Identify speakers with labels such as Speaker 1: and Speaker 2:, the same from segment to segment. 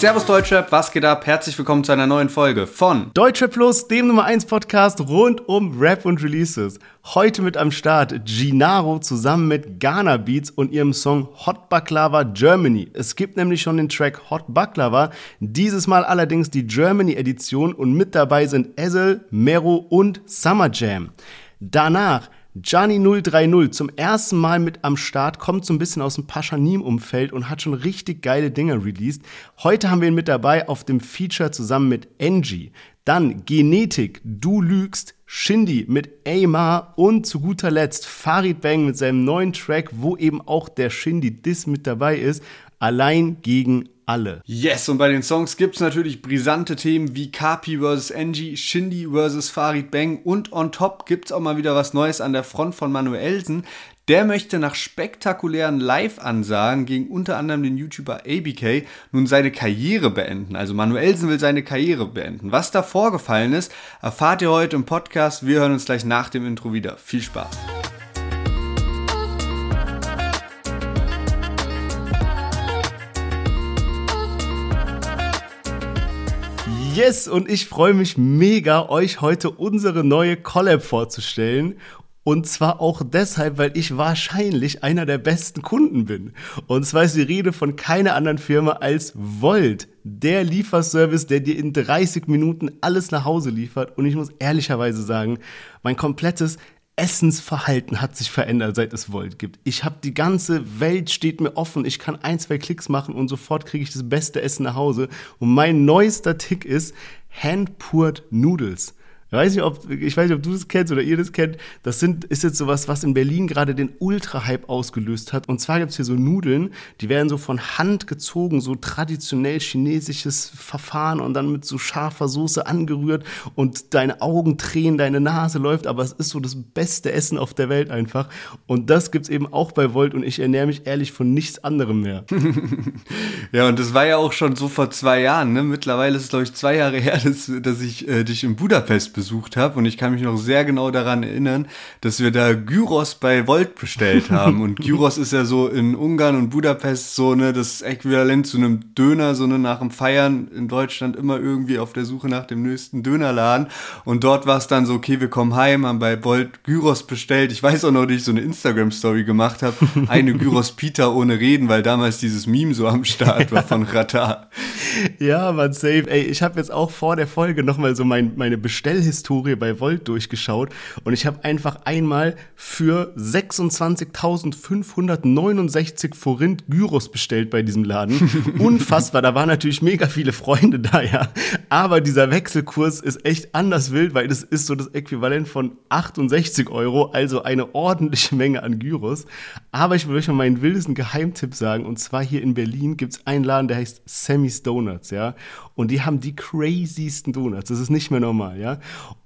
Speaker 1: Servus Deutschrap, was geht ab? Herzlich willkommen zu einer neuen Folge von
Speaker 2: Deutschrap Plus, dem Nummer 1 Podcast rund um Rap und Releases. Heute mit am Start Ginaro zusammen mit Ghana Beats und ihrem Song Hot Baklava Germany. Es gibt nämlich schon den Track Hot Baklava, dieses Mal allerdings die Germany Edition und mit dabei sind Ezel, Mero und Summer Jam. Danach Gianni 030 zum ersten Mal mit am Start, kommt so ein bisschen aus dem Paschanim-Umfeld und hat schon richtig geile Dinge released. Heute haben wir ihn mit dabei auf dem Feature zusammen mit Angie. Dann Genetik, Du lügst, Shindy mit Aymar und zu guter Letzt Farid Bang mit seinem neuen Track, wo eben auch der Shindy Diss mit dabei ist. Allein gegen alle.
Speaker 1: Yes, und bei den Songs gibt es natürlich brisante Themen wie Kapi vs. Angie, Shindy vs. Farid Bang und on top gibt es auch mal wieder was Neues an der Front von Manuelsen. Der möchte nach spektakulären Live-Ansagen gegen unter anderem den YouTuber ABK nun seine Karriere beenden. Also Manuelsen will seine Karriere beenden. Was da vorgefallen ist, erfahrt ihr heute im Podcast. Wir hören uns gleich nach dem Intro wieder. Viel Spaß.
Speaker 2: Yes, und ich freue mich mega, euch heute unsere neue Collab vorzustellen. Und zwar auch deshalb, weil ich wahrscheinlich einer der besten Kunden bin. Und zwar ist die Rede von keiner anderen Firma als Volt. Der Lieferservice, der dir in 30 Minuten alles nach Hause liefert. Und ich muss ehrlicherweise sagen, mein komplettes Essensverhalten hat sich verändert, seit es Volt gibt. Ich habe die ganze Welt steht mir offen. Ich kann ein, zwei Klicks machen und sofort kriege ich das beste Essen nach Hause. Und mein neuester Tick ist Hand-Poured Noodles. Ich weiß nicht, ob, ich weiß nicht, ob du das kennst oder ihr das kennt. Das sind, ist jetzt sowas, was in Berlin gerade den Ultra-Hype ausgelöst hat. Und zwar gibt's hier so Nudeln, die werden so von Hand gezogen, so traditionell chinesisches Verfahren und dann mit so scharfer Soße angerührt und deine Augen tränen, deine Nase läuft, aber es ist so das beste Essen auf der Welt einfach. Und das gibt's eben auch bei Volt und ich ernähre mich ehrlich von nichts anderem mehr.
Speaker 1: ja, und das war ja auch schon so vor zwei Jahren, ne? Mittlerweile ist es, glaube ich, zwei Jahre her, dass, dass ich äh, dich in Budapest besucht habe und ich kann mich noch sehr genau daran erinnern, dass wir da Gyros bei Volt bestellt haben. Und Gyros ist ja so in Ungarn und Budapest so ne das Äquivalent zu einem Döner so ne nach dem Feiern in Deutschland immer irgendwie auf der Suche nach dem nächsten Dönerladen. Und dort war es dann so okay wir kommen heim haben bei Volt Gyros bestellt. Ich weiß auch noch, dass ich so eine Instagram Story gemacht habe eine Gyros Pita ohne reden weil damals dieses Meme so am Start war von Rata.
Speaker 2: Ja man safe. Ey ich habe jetzt auch vor der Folge noch mal so mein, meine Bestellhistorie Historie bei Volt durchgeschaut und ich habe einfach einmal für 26.569 Forint Gyros bestellt bei diesem Laden. Unfassbar, da waren natürlich mega viele Freunde da, ja. Aber dieser Wechselkurs ist echt anders wild, weil das ist so das Äquivalent von 68 Euro, also eine ordentliche Menge an Gyros. Aber ich will euch mal meinen wildesten Geheimtipp sagen und zwar hier in Berlin gibt es einen Laden, der heißt Sammy's Donuts, ja. Und die haben die craziesten Donuts. Das ist nicht mehr normal, ja.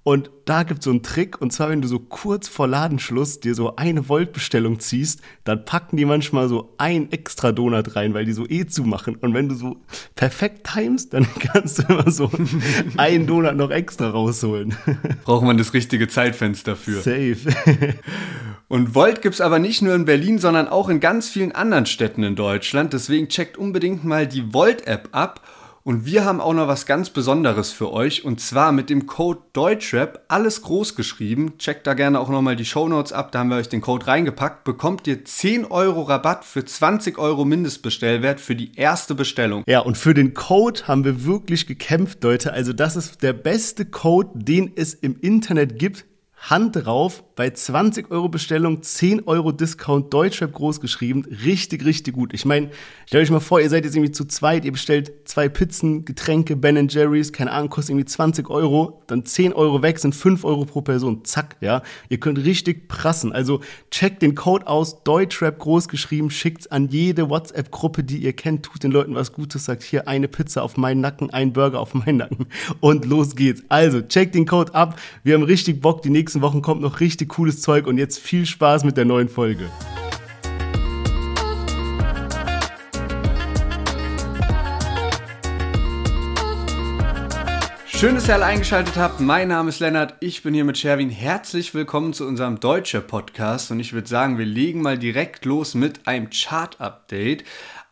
Speaker 2: Und da gibt es so einen Trick, und zwar, wenn du so kurz vor Ladenschluss dir so eine Volt-Bestellung ziehst, dann packen die manchmal so ein extra Donut rein, weil die so eh zumachen. Und wenn du so perfekt timest, dann kannst du immer so einen Donut noch extra rausholen.
Speaker 1: Braucht man das richtige Zeitfenster für.
Speaker 2: Safe.
Speaker 1: Und Volt gibt es aber nicht nur in Berlin, sondern auch in ganz vielen anderen Städten in Deutschland. Deswegen checkt unbedingt mal die Volt-App ab und wir haben auch noch was ganz Besonderes für euch und zwar mit dem Code Deutschrap, alles groß geschrieben. Checkt da gerne auch nochmal die Shownotes ab, da haben wir euch den Code reingepackt. Bekommt ihr 10 Euro Rabatt für 20 Euro Mindestbestellwert für die erste Bestellung.
Speaker 2: Ja, und für den Code haben wir wirklich gekämpft, Leute. Also das ist der beste Code, den es im Internet gibt. Hand drauf, bei 20 Euro Bestellung 10 Euro Discount Deutschrap groß geschrieben. Richtig, richtig gut. Ich meine, stellt euch mal vor, ihr seid jetzt irgendwie zu zweit, ihr bestellt zwei Pizzen, Getränke, Ben Jerry's, keine Ahnung, kostet irgendwie 20 Euro, dann 10 Euro weg, sind 5 Euro pro Person. Zack, ja. Ihr könnt richtig prassen. Also checkt den Code aus, Deutschrap groß geschrieben, schickt's an jede WhatsApp-Gruppe, die ihr kennt, tut den Leuten was Gutes, sagt hier eine Pizza auf meinen Nacken, ein Burger auf meinen Nacken und los geht's. Also checkt den Code ab. Wir haben richtig Bock. Die nächsten Wochen kommt noch richtig richtig cooles Zeug und jetzt viel Spaß mit der neuen Folge.
Speaker 1: Schön, dass ihr alle eingeschaltet habt. Mein Name ist Lennart, ich bin hier mit Sherwin. Herzlich willkommen zu unserem Deutsche Podcast und ich würde sagen, wir legen mal direkt los mit einem Chart-Update.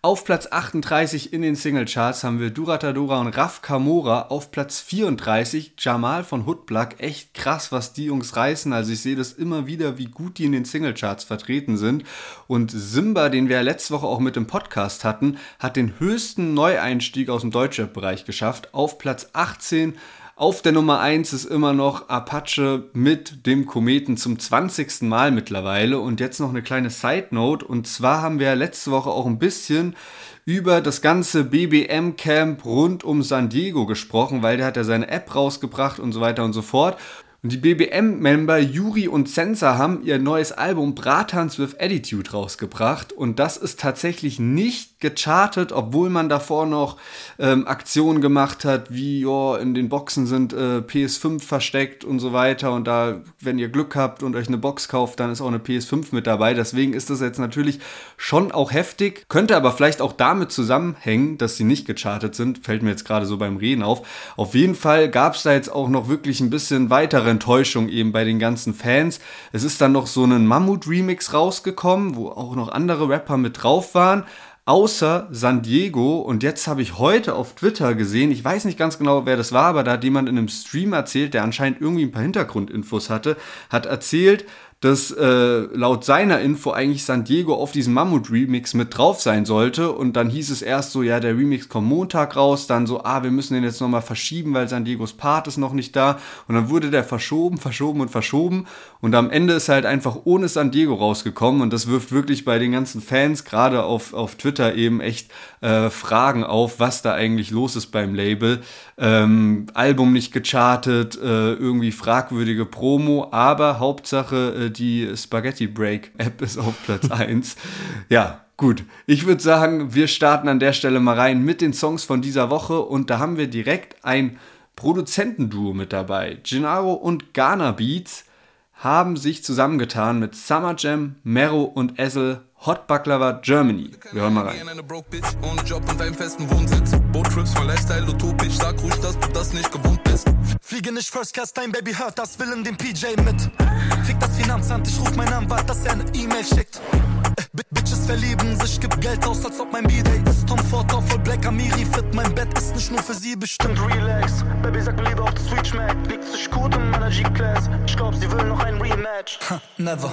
Speaker 1: Auf Platz 38 in den Singlecharts haben wir Duratadora und Raf Kamora. Auf Platz 34 Jamal von Hoodblack. Echt krass, was die Jungs reißen. Also ich sehe das immer wieder, wie gut die in den Singlecharts vertreten sind. Und Simba, den wir letzte Woche auch mit dem Podcast hatten, hat den höchsten Neueinstieg aus dem Deutschrap-Bereich geschafft. Auf Platz 18 auf der Nummer 1 ist immer noch Apache mit dem Kometen zum 20. Mal mittlerweile. Und jetzt noch eine kleine Side Note. Und zwar haben wir letzte Woche auch ein bisschen über das ganze BBM-Camp rund um San Diego gesprochen, weil der hat ja seine App rausgebracht und so weiter und so fort. Und die BBM-Member Yuri und Sensor haben ihr neues Album Bratans with Attitude rausgebracht. Und das ist tatsächlich nicht gechartet, obwohl man davor noch ähm, Aktionen gemacht hat, wie jo, in den Boxen sind äh, PS5 versteckt und so weiter. Und da, wenn ihr Glück habt und euch eine Box kauft, dann ist auch eine PS5 mit dabei. Deswegen ist das jetzt natürlich schon auch heftig. Könnte aber vielleicht auch damit zusammenhängen, dass sie nicht gechartet sind. Fällt mir jetzt gerade so beim Reden auf. Auf jeden Fall gab es da jetzt auch noch wirklich ein bisschen weitere Enttäuschung eben bei den ganzen Fans. Es ist dann noch so ein Mammut-Remix rausgekommen, wo auch noch andere Rapper mit drauf waren außer San Diego. Und jetzt habe ich heute auf Twitter gesehen, ich weiß nicht ganz genau, wer das war, aber da hat jemand in einem Stream erzählt, der anscheinend irgendwie ein paar Hintergrundinfos hatte, hat erzählt, dass äh, laut seiner Info eigentlich San Diego auf diesem Mammut-Remix mit drauf sein sollte. Und dann hieß es erst so, ja, der Remix kommt Montag raus. Dann so, ah, wir müssen den jetzt nochmal verschieben, weil San Diegos Part ist noch nicht da. Und dann wurde der verschoben, verschoben und verschoben. Und am Ende ist halt einfach ohne San Diego rausgekommen. Und das wirft wirklich bei den ganzen Fans, gerade auf, auf Twitter, eben echt äh, Fragen auf, was da eigentlich los ist beim Label. Ähm, Album nicht gechartet, äh, irgendwie fragwürdige Promo, aber Hauptsache, äh, die Spaghetti Break App ist auf Platz 1. Ja, gut. Ich würde sagen, wir starten an der Stelle mal rein mit den Songs von dieser Woche und da haben wir direkt ein Produzentenduo mit dabei. Gennaro und Ghana Beats haben sich zusammengetan mit Summer Jam, Mero und Essel Hot Baklava Germany. Wir hören mal rein. Ohne Job und einen festen Wohnsitz. Boattrips von Lifestyle utopisch. Sag ruhig, dass du das nicht gewohnt bist. Fliege nicht First Class, dein Baby hört das, will in den PJ mit. Fick das Finanzamt, ich ruf meinen Anwalt, dass er eine E-Mail schickt. B Bitches verlieben sich, gibt Geld aus, als ob mein B-Day ist. Tom Ford auf voll Black Amiri fit. Mein Bett ist nicht nur für sie bestimmt. Relax, Baby sagt mir lieber auf das Sweet schmeckt. Liegt sich gut in meiner G-Class. Ich glaub, sie will noch ein Rematch. Ha, never.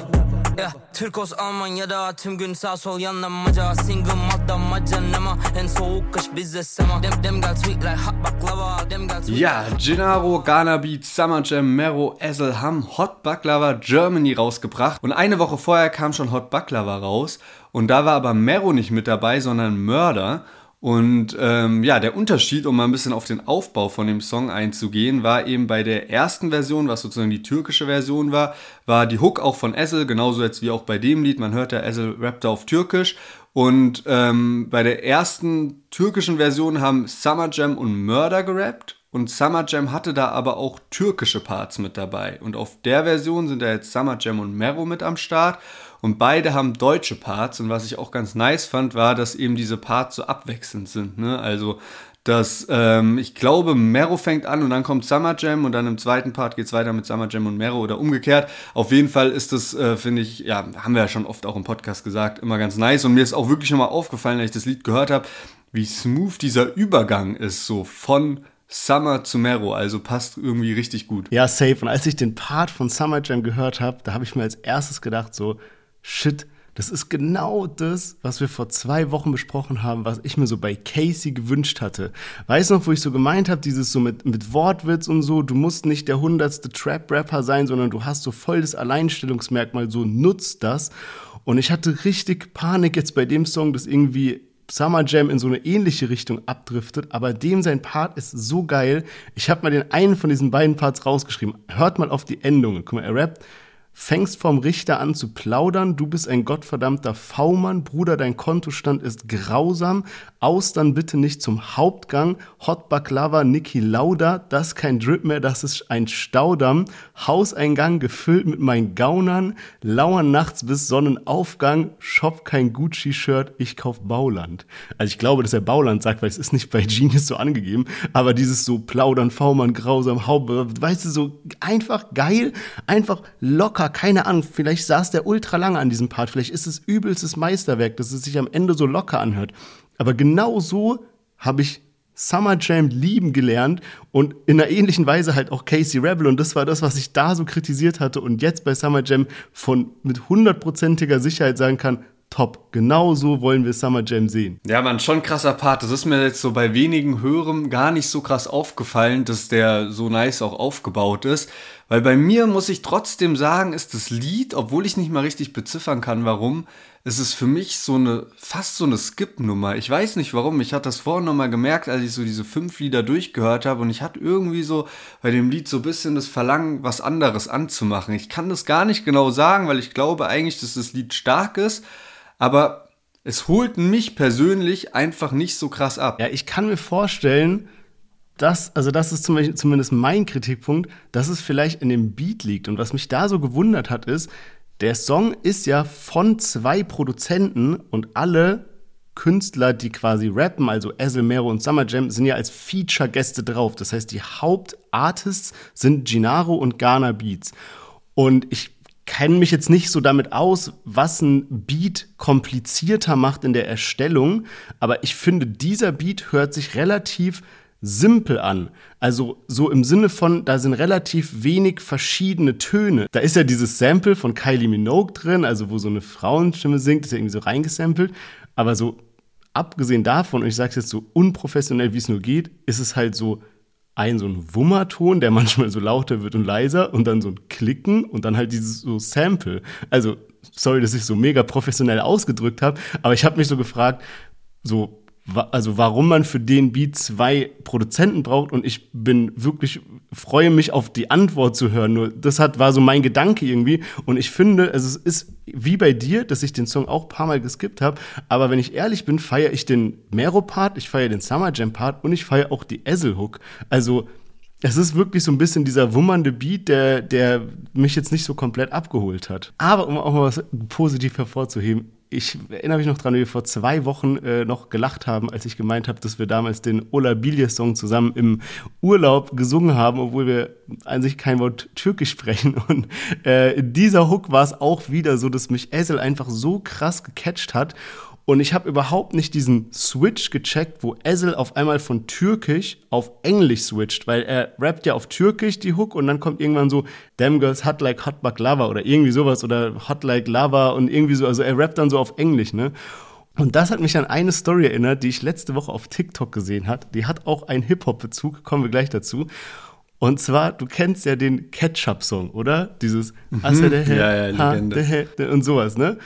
Speaker 1: Ja, Türkos Almanya'da tüm gün sağ sol yanlamaca Single madda macanema en soğuk kış bize sema Dem, dem gal sweet like hot baklava dem sweet Ja, Gennaro, Ghana Beat, Summer Jam, Mero, Ezel haben Hot Baklava Germany rausgebracht und eine Woche vorher kam schon Hot Baklava raus und da war aber Mero nicht mit dabei, sondern Murder und ähm, ja, der Unterschied, um mal ein bisschen auf den Aufbau von dem Song einzugehen, war eben bei der ersten Version, was sozusagen die türkische Version war, war die Hook auch von Essel, genauso jetzt wie auch bei dem Lied. Man hört ja, Essel rappte auf Türkisch. Und ähm, bei der ersten türkischen Version haben Summer Jam und Murder gerappt. Und Summer Jam hatte da aber auch türkische Parts mit dabei. Und auf der Version sind da jetzt Summer Jam und Mero mit am Start. Und beide haben deutsche Parts. Und was ich auch ganz nice fand, war, dass eben diese Parts so abwechselnd sind. Ne? Also, dass ähm, ich glaube, Mero fängt an und dann kommt Summer Jam und dann im zweiten Part geht es weiter mit Summer Jam und Mero oder umgekehrt. Auf jeden Fall ist das, äh, finde ich, ja, haben wir ja schon oft auch im Podcast gesagt, immer ganz nice. Und mir ist auch wirklich nochmal aufgefallen, als ich das Lied gehört habe, wie smooth dieser Übergang ist, so von Summer zu Mero, also passt irgendwie richtig gut.
Speaker 2: Ja, safe. Und als ich den Part von Summer Jam gehört habe, da habe ich mir als erstes gedacht, so, shit, das ist genau das, was wir vor zwei Wochen besprochen haben, was ich mir so bei Casey gewünscht hatte. Weißt du noch, wo ich so gemeint habe, dieses so mit, mit Wortwitz und so, du musst nicht der hundertste Trap-Rapper sein, sondern du hast so voll das Alleinstellungsmerkmal, so nutzt das. Und ich hatte richtig Panik jetzt bei dem Song, dass irgendwie Summer Jam in so eine ähnliche Richtung abdriftet, aber dem sein Part ist so geil. Ich habe mal den einen von diesen beiden Parts rausgeschrieben. Hört mal auf die Endungen. Guck mal, er rappt fängst vom Richter an zu plaudern, du bist ein gottverdammter V-Mann, Bruder, dein Kontostand ist grausam, aus dann bitte nicht zum Hauptgang, Hot Baklava, Niki Lauda, das kein Drip mehr, das ist ein Staudamm, Hauseingang gefüllt mit meinen Gaunern, lauern nachts bis Sonnenaufgang, shop kein Gucci-Shirt, ich kauf Bauland. Also ich glaube, dass er Bauland sagt, weil es ist nicht bei Genius so angegeben, aber dieses so plaudern, V-Mann, grausam, Haupt, weißt du, so einfach geil, einfach locker keine Ahnung, vielleicht saß der ultra lange an diesem Part, vielleicht ist es übelstes Meisterwerk, dass es sich am Ende so locker anhört. Aber genau so habe ich Summer Jam lieben gelernt und in einer ähnlichen Weise halt auch Casey Rebel und das war das, was ich da so kritisiert hatte und jetzt bei Summer Jam von mit hundertprozentiger Sicherheit sagen kann, top. Genau so wollen wir Summer Jam sehen.
Speaker 1: Ja, man, schon krasser Part. Das ist mir jetzt so bei wenigen Hörern gar nicht so krass aufgefallen, dass der so nice auch aufgebaut ist. Weil bei mir muss ich trotzdem sagen, ist das Lied, obwohl ich nicht mal richtig beziffern kann, warum, ist es für mich so eine, fast so eine Skip-Nummer. Ich weiß nicht warum. Ich hatte das vorhin nochmal gemerkt, als ich so diese fünf Lieder durchgehört habe und ich hatte irgendwie so bei dem Lied so ein bisschen das Verlangen, was anderes anzumachen. Ich kann das gar nicht genau sagen, weil ich glaube eigentlich, dass das Lied stark ist aber es holt mich persönlich einfach nicht so krass ab.
Speaker 2: Ja, ich kann mir vorstellen, dass, also das ist zumindest mein Kritikpunkt, dass es vielleicht in dem Beat liegt. Und was mich da so gewundert hat, ist, der Song ist ja von zwei Produzenten und alle Künstler, die quasi rappen, also Ezel, Mero und Summer Jam, sind ja als Feature-Gäste drauf. Das heißt, die Hauptartists sind Gennaro und Ghana Beats. Und ich kenne mich jetzt nicht so damit aus, was ein Beat komplizierter macht in der Erstellung, aber ich finde, dieser Beat hört sich relativ simpel an. Also so im Sinne von, da sind relativ wenig verschiedene Töne. Da ist ja dieses Sample von Kylie Minogue drin, also wo so eine Frauenstimme singt, ist ja irgendwie so reingesampelt. Aber so abgesehen davon, und ich sage es jetzt so unprofessionell, wie es nur geht, ist es halt so ein so ein Wummerton, der manchmal so lauter wird und leiser und dann so ein Klicken und dann halt dieses so Sample. Also, sorry, dass ich so mega professionell ausgedrückt habe, aber ich habe mich so gefragt, so also warum man für den Beat zwei Produzenten braucht und ich bin wirklich freue mich auf die Antwort zu hören. Nur das hat war so mein Gedanke irgendwie und ich finde, also es ist wie bei dir, dass ich den Song auch ein paar Mal geskippt habe, aber wenn ich ehrlich bin, feiere ich den Mero Part, ich feiere den Summer Jam Part und ich feiere auch die Ezel Hook. Also es ist wirklich so ein bisschen dieser wummernde Beat, der, der mich jetzt nicht so komplett abgeholt hat. Aber um auch mal was positiv hervorzuheben, ich erinnere mich noch dran, wie wir vor zwei Wochen äh, noch gelacht haben, als ich gemeint habe, dass wir damals den Ola Bilje-Song zusammen im Urlaub gesungen haben, obwohl wir an sich kein Wort Türkisch sprechen. Und äh, in dieser Hook war es auch wieder so, dass mich Esel einfach so krass gecatcht hat. Und ich habe überhaupt nicht diesen Switch gecheckt, wo Ezel auf einmal von Türkisch auf Englisch switcht, weil er rappt ja auf Türkisch die Hook und dann kommt irgendwann so Damn Girls Hot Like Hot Baklava oder irgendwie sowas oder Hot Like Lava und irgendwie so, also er rappt dann so auf Englisch, ne? Und das hat mich an eine Story erinnert, die ich letzte Woche auf TikTok gesehen hat. Die hat auch einen Hip-Hop-Bezug, kommen wir gleich dazu. Und zwar, du kennst ja den Ketchup-Song, oder? Dieses mhm. ja, ja, Legende. und sowas, ne?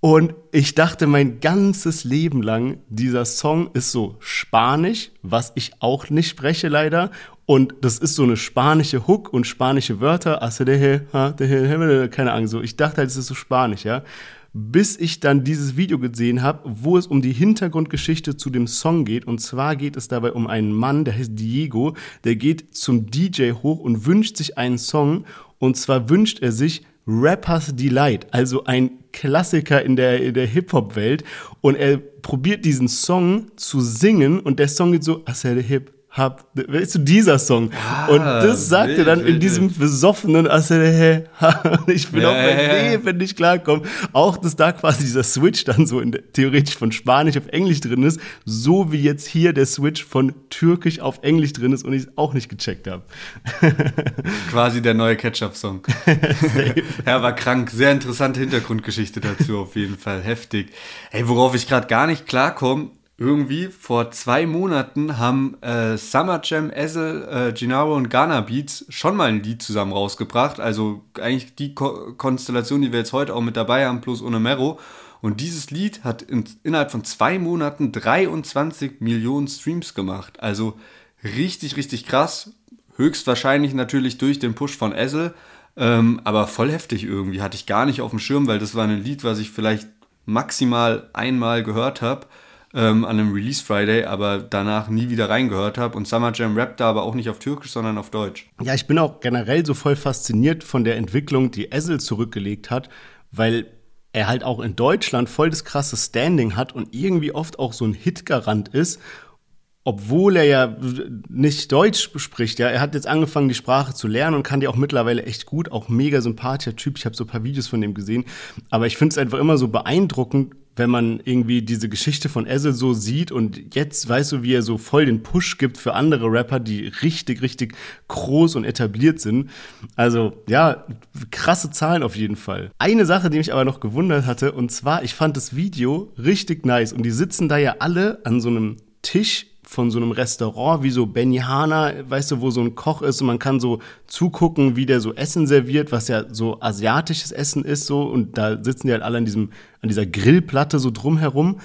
Speaker 2: Und ich dachte mein ganzes Leben lang, dieser Song ist so spanisch, was ich auch nicht spreche leider. Und das ist so eine spanische Hook und spanische Wörter. Keine Ahnung, so. Ich dachte halt, es ist so spanisch, ja. Bis ich dann dieses Video gesehen habe, wo es um die Hintergrundgeschichte zu dem Song geht. Und zwar geht es dabei um einen Mann, der heißt Diego, der geht zum DJ hoch und wünscht sich einen Song. Und zwar wünscht er sich Rappers Delight, also ein Klassiker in der, in der Hip-Hop-Welt. Und er probiert diesen Song zu singen und der Song geht so, I said hip, hab, weißt du, dieser Song. Ah, und das sagt er dann in diesem besoffenen, also, hey, ich bin ja, auf mein ja, Leben nicht klarkommen. Auch, dass da quasi dieser Switch dann so in, theoretisch von Spanisch auf Englisch drin ist, so wie jetzt hier der Switch von Türkisch auf Englisch drin ist und ich es auch nicht gecheckt habe.
Speaker 1: quasi der neue Ketchup-Song. ja, war krank. Sehr interessante Hintergrundgeschichte dazu auf jeden Fall. Heftig. Ey, worauf ich gerade gar nicht klarkomme, irgendwie vor zwei Monaten haben äh, Summer Jam, Ezel, äh, Gennaro und Ghana Beats schon mal ein Lied zusammen rausgebracht. Also eigentlich die Ko Konstellation, die wir jetzt heute auch mit dabei haben, plus ohne Mero. Und dieses Lied hat in, innerhalb von zwei Monaten 23 Millionen Streams gemacht. Also richtig, richtig krass. Höchstwahrscheinlich natürlich durch den Push von Ezel. Ähm, aber voll heftig irgendwie. Hatte ich gar nicht auf dem Schirm, weil das war ein Lied, was ich vielleicht maximal einmal gehört habe ähm, an einem Release Friday, aber danach nie wieder reingehört habe. Und Summer Jam rappt da aber auch nicht auf Türkisch, sondern auf Deutsch.
Speaker 2: Ja, ich bin auch generell so voll fasziniert von der Entwicklung, die Essel zurückgelegt hat, weil er halt auch in Deutschland voll das krasse Standing hat und irgendwie oft auch so ein Hitgarant ist obwohl er ja nicht Deutsch spricht, ja, er hat jetzt angefangen, die Sprache zu lernen und kann die auch mittlerweile echt gut, auch mega sympathischer Typ. Ich habe so ein paar Videos von dem gesehen. Aber ich finde es einfach immer so beeindruckend, wenn man irgendwie diese Geschichte von Ezel so sieht und jetzt weißt du, wie er so voll den Push gibt für andere Rapper, die richtig, richtig groß und etabliert sind. Also ja, krasse Zahlen auf jeden Fall. Eine Sache, die mich aber noch gewundert hatte, und zwar, ich fand das Video richtig nice und die sitzen da ja alle an so einem Tisch von so einem Restaurant wie so Benihana, weißt du, wo so ein Koch ist und man kann so zugucken, wie der so Essen serviert, was ja so asiatisches Essen ist so. Und da sitzen die halt alle an diesem an dieser Grillplatte so drumherum,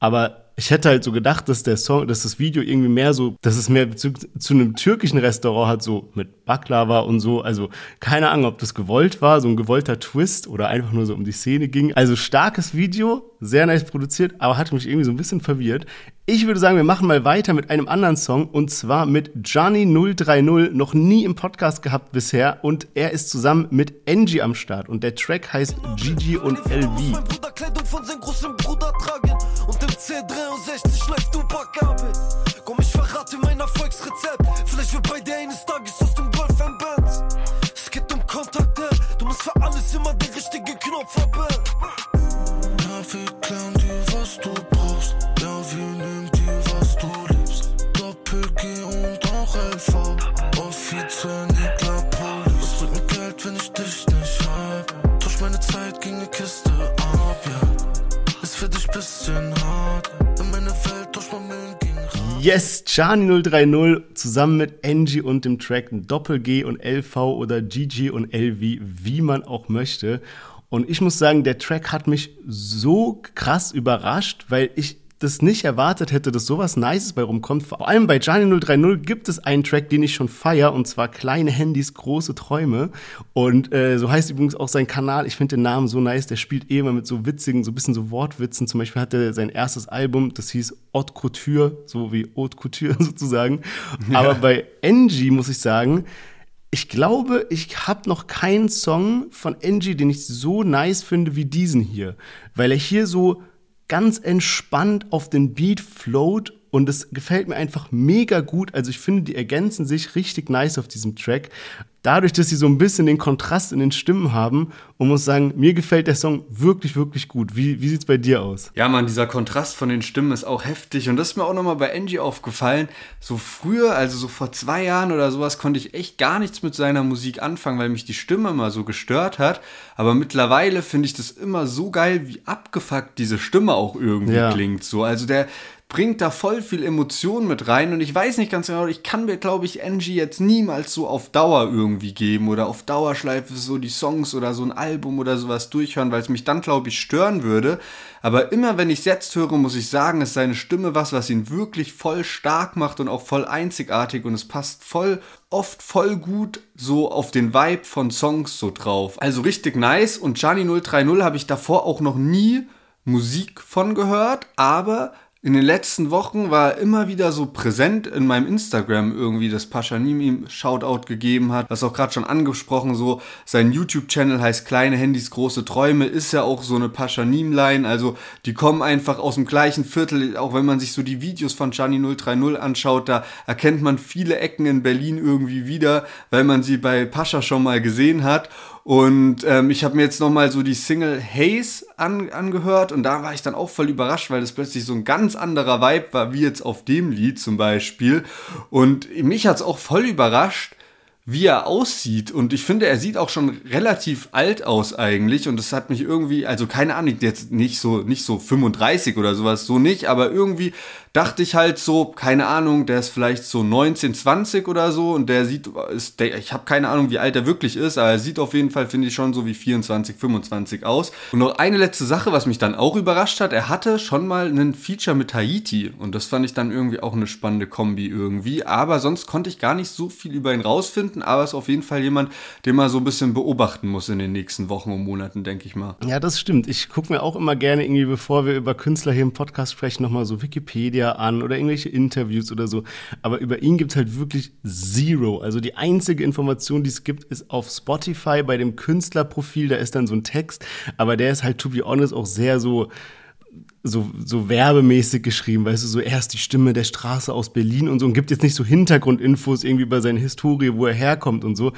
Speaker 2: aber ich hätte halt so gedacht, dass der Song, dass das Video irgendwie mehr so, dass es mehr Bezug zu einem türkischen Restaurant hat, so mit Baklava und so. Also keine Ahnung, ob das gewollt war, so ein gewollter Twist oder einfach nur so um die Szene ging. Also starkes Video, sehr nice produziert, aber hat mich irgendwie so ein bisschen verwirrt. Ich würde sagen, wir machen mal weiter mit einem anderen Song und zwar mit Johnny 030, noch nie im Podcast gehabt bisher und er ist zusammen mit Angie am Start und der Track heißt Gigi und LV. Und im C63 läuft Tupac Shani030 zusammen mit Angie und dem Track Doppel-G und LV oder GG und LV, wie man auch möchte. Und ich muss sagen, der Track hat mich so krass überrascht, weil ich das nicht erwartet hätte, dass sowas Nices bei rumkommt. Vor allem bei Gianni 030 gibt es einen Track, den ich schon feier, und zwar Kleine Handys, große Träume. Und äh, so heißt übrigens auch sein Kanal. Ich finde den Namen so nice. Der spielt eh immer mit so witzigen, so ein bisschen so Wortwitzen. Zum Beispiel hat er sein erstes Album, das hieß Haute Couture, so wie Haute Couture sozusagen. Ja. Aber bei Angie muss ich sagen, ich glaube, ich habe noch keinen Song von Angie, den ich so nice finde wie diesen hier, weil er hier so ganz entspannt auf den Beat float und es gefällt mir einfach mega gut. Also ich finde, die ergänzen sich richtig nice auf diesem Track. Dadurch, dass sie so ein bisschen den Kontrast in den Stimmen haben und muss sagen, mir gefällt der Song wirklich, wirklich gut. Wie, wie sieht's bei dir aus?
Speaker 1: Ja, man, dieser Kontrast von den Stimmen ist auch heftig und das ist mir auch nochmal bei Angie aufgefallen. So früher, also so vor zwei Jahren oder sowas, konnte ich echt gar nichts mit seiner Musik anfangen, weil mich die Stimme immer so gestört hat. Aber mittlerweile finde ich das immer so geil, wie abgefuckt diese Stimme auch irgendwie ja. klingt. So, also der, bringt da voll viel Emotion mit rein und ich weiß nicht ganz genau, ich kann mir, glaube ich, Angie jetzt niemals so auf Dauer irgendwie geben oder auf Dauerschleife so die Songs oder so ein Album oder sowas durchhören, weil es mich dann, glaube ich, stören würde. Aber immer wenn ich es jetzt höre, muss ich sagen, ist seine Stimme was, was ihn wirklich voll stark macht und auch voll einzigartig und es passt voll oft voll gut so auf den Vibe von Songs so drauf. Also richtig nice und Gianni 030 habe ich davor auch noch nie Musik von gehört, aber in den letzten Wochen war immer wieder so präsent in meinem Instagram irgendwie, dass Paschanim ihm Shoutout gegeben hat. Was auch gerade schon angesprochen, so sein YouTube-Channel heißt Kleine Handys, große Träume, ist ja auch so eine Paschanim-Line. Also die kommen einfach aus dem gleichen Viertel, auch wenn man sich so die Videos von Gianni 030 anschaut, da erkennt man viele Ecken in Berlin irgendwie wieder, weil man sie bei Pascha schon mal gesehen hat. Und ähm, ich habe mir jetzt nochmal so die Single Haze an, angehört und da war ich dann auch voll überrascht, weil das plötzlich so ein ganz anderer Vibe war, wie jetzt auf dem Lied zum Beispiel. Und mich hat's auch voll überrascht, wie er aussieht. Und ich finde, er sieht auch schon relativ alt aus eigentlich. Und das hat mich irgendwie, also keine Ahnung, jetzt nicht so, nicht so 35 oder sowas, so nicht, aber irgendwie dachte ich halt so, keine Ahnung, der ist vielleicht so 19, 20 oder so und der sieht, ist, der, ich habe keine Ahnung, wie alt er wirklich ist, aber er sieht auf jeden Fall, finde ich, schon so wie 24, 25 aus. Und noch eine letzte Sache, was mich dann auch überrascht hat, er hatte schon mal einen Feature mit Haiti und das fand ich dann irgendwie auch eine spannende Kombi irgendwie, aber sonst konnte ich gar nicht so viel über ihn rausfinden, aber ist auf jeden Fall jemand, den man so ein bisschen beobachten muss in den nächsten Wochen und Monaten, denke ich mal.
Speaker 2: Ja, das stimmt. Ich gucke mir auch immer gerne irgendwie, bevor wir über Künstler hier im Podcast sprechen, nochmal so Wikipedia an oder irgendwelche Interviews oder so. Aber über ihn gibt es halt wirklich zero. Also die einzige Information, die es gibt, ist auf Spotify bei dem Künstlerprofil. Da ist dann so ein Text. Aber der ist halt, to be honest, auch sehr so so, so werbemäßig geschrieben, weißt du, so erst die Stimme der Straße aus Berlin und so und gibt jetzt nicht so Hintergrundinfos irgendwie über seine Historie, wo er herkommt und so.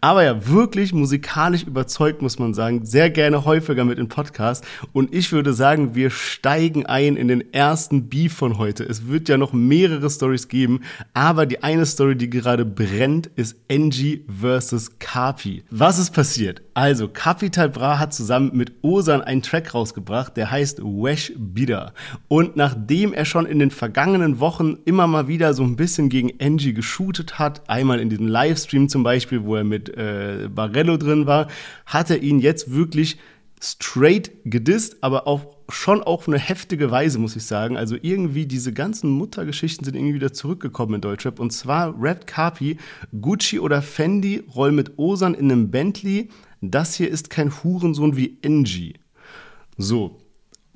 Speaker 2: Aber ja, wirklich musikalisch überzeugt, muss man sagen. Sehr gerne häufiger mit im Podcast. Und ich würde sagen, wir steigen ein in den ersten Beef von heute. Es wird ja noch mehrere Stories geben, aber die eine Story, die gerade brennt, ist Angie versus Kapi. Was ist passiert? Also, Capital Bra hat zusammen mit Osan einen Track rausgebracht, der heißt Wesh Bida. Und nachdem er schon in den vergangenen Wochen immer mal wieder so ein bisschen gegen Angie geshootet hat, einmal in diesem Livestream zum Beispiel, wo er mit äh, Barello drin war, hat er ihn jetzt wirklich straight gedisst, aber auch schon auf eine heftige Weise, muss ich sagen. Also irgendwie diese ganzen Muttergeschichten sind irgendwie wieder zurückgekommen in Deutschrap. Und zwar rappt Kapi, Gucci oder Fendi roll mit Osan in einem Bentley. Das hier ist kein Hurensohn wie Angie. So.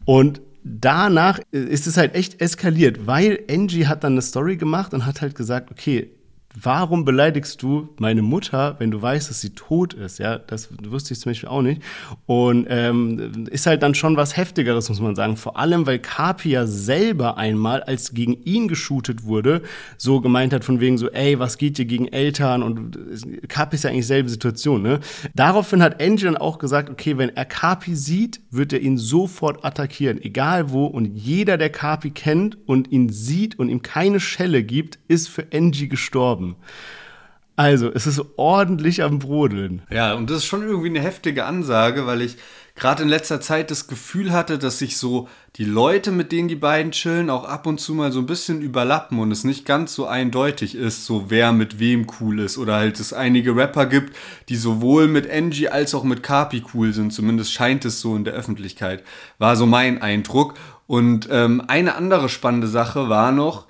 Speaker 2: Und danach ist es halt echt eskaliert, weil Angie hat dann eine Story gemacht und hat halt gesagt, okay, warum beleidigst du meine Mutter, wenn du weißt, dass sie tot ist? Ja, das wusste ich zum Beispiel auch nicht. Und ähm, ist halt dann schon was Heftigeres, muss man sagen. Vor allem, weil Kapi ja selber einmal, als gegen ihn geshootet wurde, so gemeint hat von wegen so, ey, was geht dir gegen Eltern? Und Kapi ist ja eigentlich selbe Situation, ne? Daraufhin hat Angie dann auch gesagt, okay, wenn er Kapi sieht, wird er ihn sofort attackieren, egal wo. Und jeder, der Kapi kennt und ihn sieht und ihm keine Schelle gibt, ist für Angie gestorben gestorben. Also, es ist ordentlich am Brodeln.
Speaker 1: Ja, und das ist schon irgendwie eine heftige Ansage, weil ich gerade in letzter Zeit das Gefühl hatte, dass sich so die Leute, mit denen die beiden chillen, auch ab und zu mal so ein bisschen überlappen und es nicht ganz so eindeutig ist, so wer mit wem cool ist. Oder halt es einige Rapper gibt, die sowohl mit Angie als auch mit Kapi cool sind. Zumindest scheint es so in der Öffentlichkeit. War so mein Eindruck. Und ähm, eine andere spannende Sache war noch,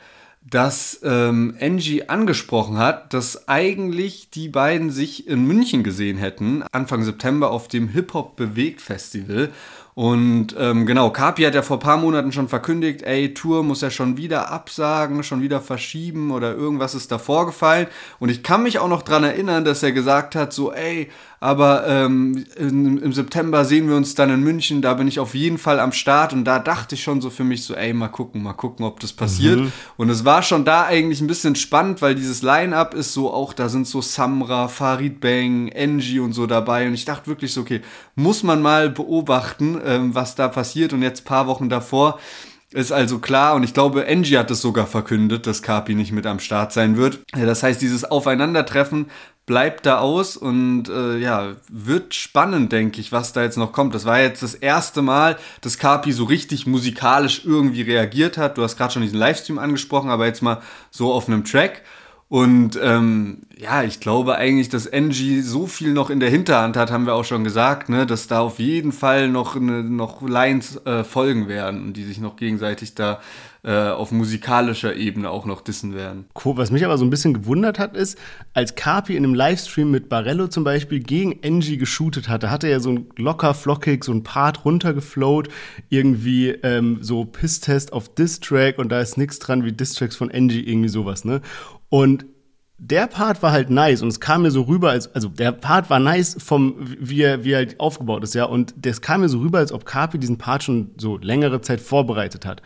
Speaker 1: dass ähm, Angie angesprochen hat, dass eigentlich die beiden sich in München gesehen hätten, Anfang September auf dem Hip-Hop Bewegt Festival. Und ähm, genau, Kapi hat ja vor paar Monaten schon verkündigt, ey, Tour muss er schon wieder absagen, schon wieder verschieben oder irgendwas ist da vorgefallen. Und ich kann mich auch noch dran erinnern, dass er gesagt hat, so, ey, aber ähm, in, im September sehen wir uns dann in München, da bin ich auf jeden Fall am Start und da dachte ich schon so für mich so, ey, mal gucken, mal gucken, ob das passiert. Mhm. Und es war schon da eigentlich ein bisschen spannend, weil dieses Line-Up ist so auch, da sind so Samra, Farid Bang, Angie und so dabei und ich dachte wirklich so, okay, muss man mal beobachten, ähm, was da passiert und jetzt paar Wochen davor ist also klar und ich glaube, Angie hat es sogar verkündet, dass Kapi nicht mit am Start sein wird. Das heißt, dieses Aufeinandertreffen bleibt da aus und äh, ja, wird spannend, denke ich, was da jetzt noch kommt. Das war jetzt das erste Mal, dass Kapi so richtig musikalisch irgendwie reagiert hat. Du hast gerade schon diesen Livestream angesprochen, aber jetzt mal so auf einem Track. Und ähm, ja, ich glaube eigentlich, dass Angie so viel noch in der Hinterhand hat, haben wir auch schon gesagt, ne, dass da auf jeden Fall noch, ne, noch Lines äh, folgen werden und die sich noch gegenseitig da äh, auf musikalischer Ebene auch noch dissen werden.
Speaker 2: Cool. Was mich aber so ein bisschen gewundert hat, ist, als Carpi in einem Livestream mit Barello zum Beispiel gegen Angie geshootet hatte, hatte er so ein locker flockig, so ein Part runtergeflowt, irgendwie ähm, so Piss-Test auf Diss-Track und da ist nichts dran wie Diss-Tracks von Angie, irgendwie sowas, ne? Und der Part war halt nice und es kam mir so rüber, als, also der Part war nice vom, wie er, wie er halt aufgebaut ist, ja, und das kam mir so rüber, als ob Carpi diesen Part schon so längere Zeit vorbereitet hat.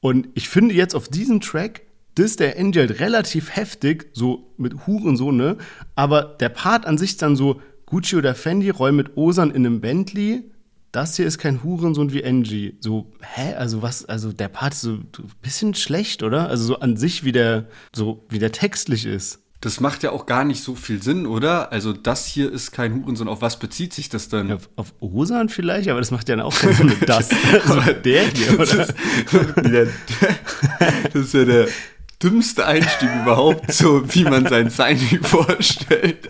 Speaker 2: Und ich finde jetzt auf diesem Track, das der Angel halt relativ heftig, so mit Huren so, ne? Aber der Part an sich dann so, Gucci oder Fendi räumen mit Osan in einem Bentley. Das hier ist kein Hurensohn wie Angie. So, hä? Also was, also der Part ist so ein bisschen schlecht, oder? Also so an sich, wie der, so, wie der textlich ist.
Speaker 1: Das macht ja auch gar nicht so viel Sinn, oder? Also das hier ist kein Hurensohn. Auf was bezieht sich das denn?
Speaker 2: Auf, auf Osan vielleicht, aber das macht ja auch keinen Sinn. Das, also der hier, oder? Das ist
Speaker 1: ja der dümmste Einstieg überhaupt, so wie man sein Signing vorstellt.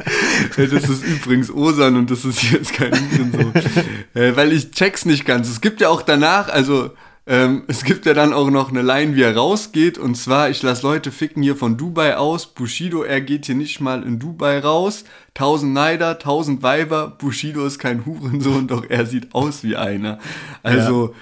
Speaker 1: Das ist übrigens Osan und das ist jetzt kein Hurensohn. Äh, weil ich check's nicht ganz. Es gibt ja auch danach, also ähm, es gibt ja dann auch noch eine Line, wie er rausgeht. Und zwar, ich lasse Leute ficken hier von Dubai aus. Bushido, er geht hier nicht mal in Dubai raus. Tausend Neider, tausend Weiber. Bushido ist kein Hurensohn, doch er sieht aus wie einer. Also, ja.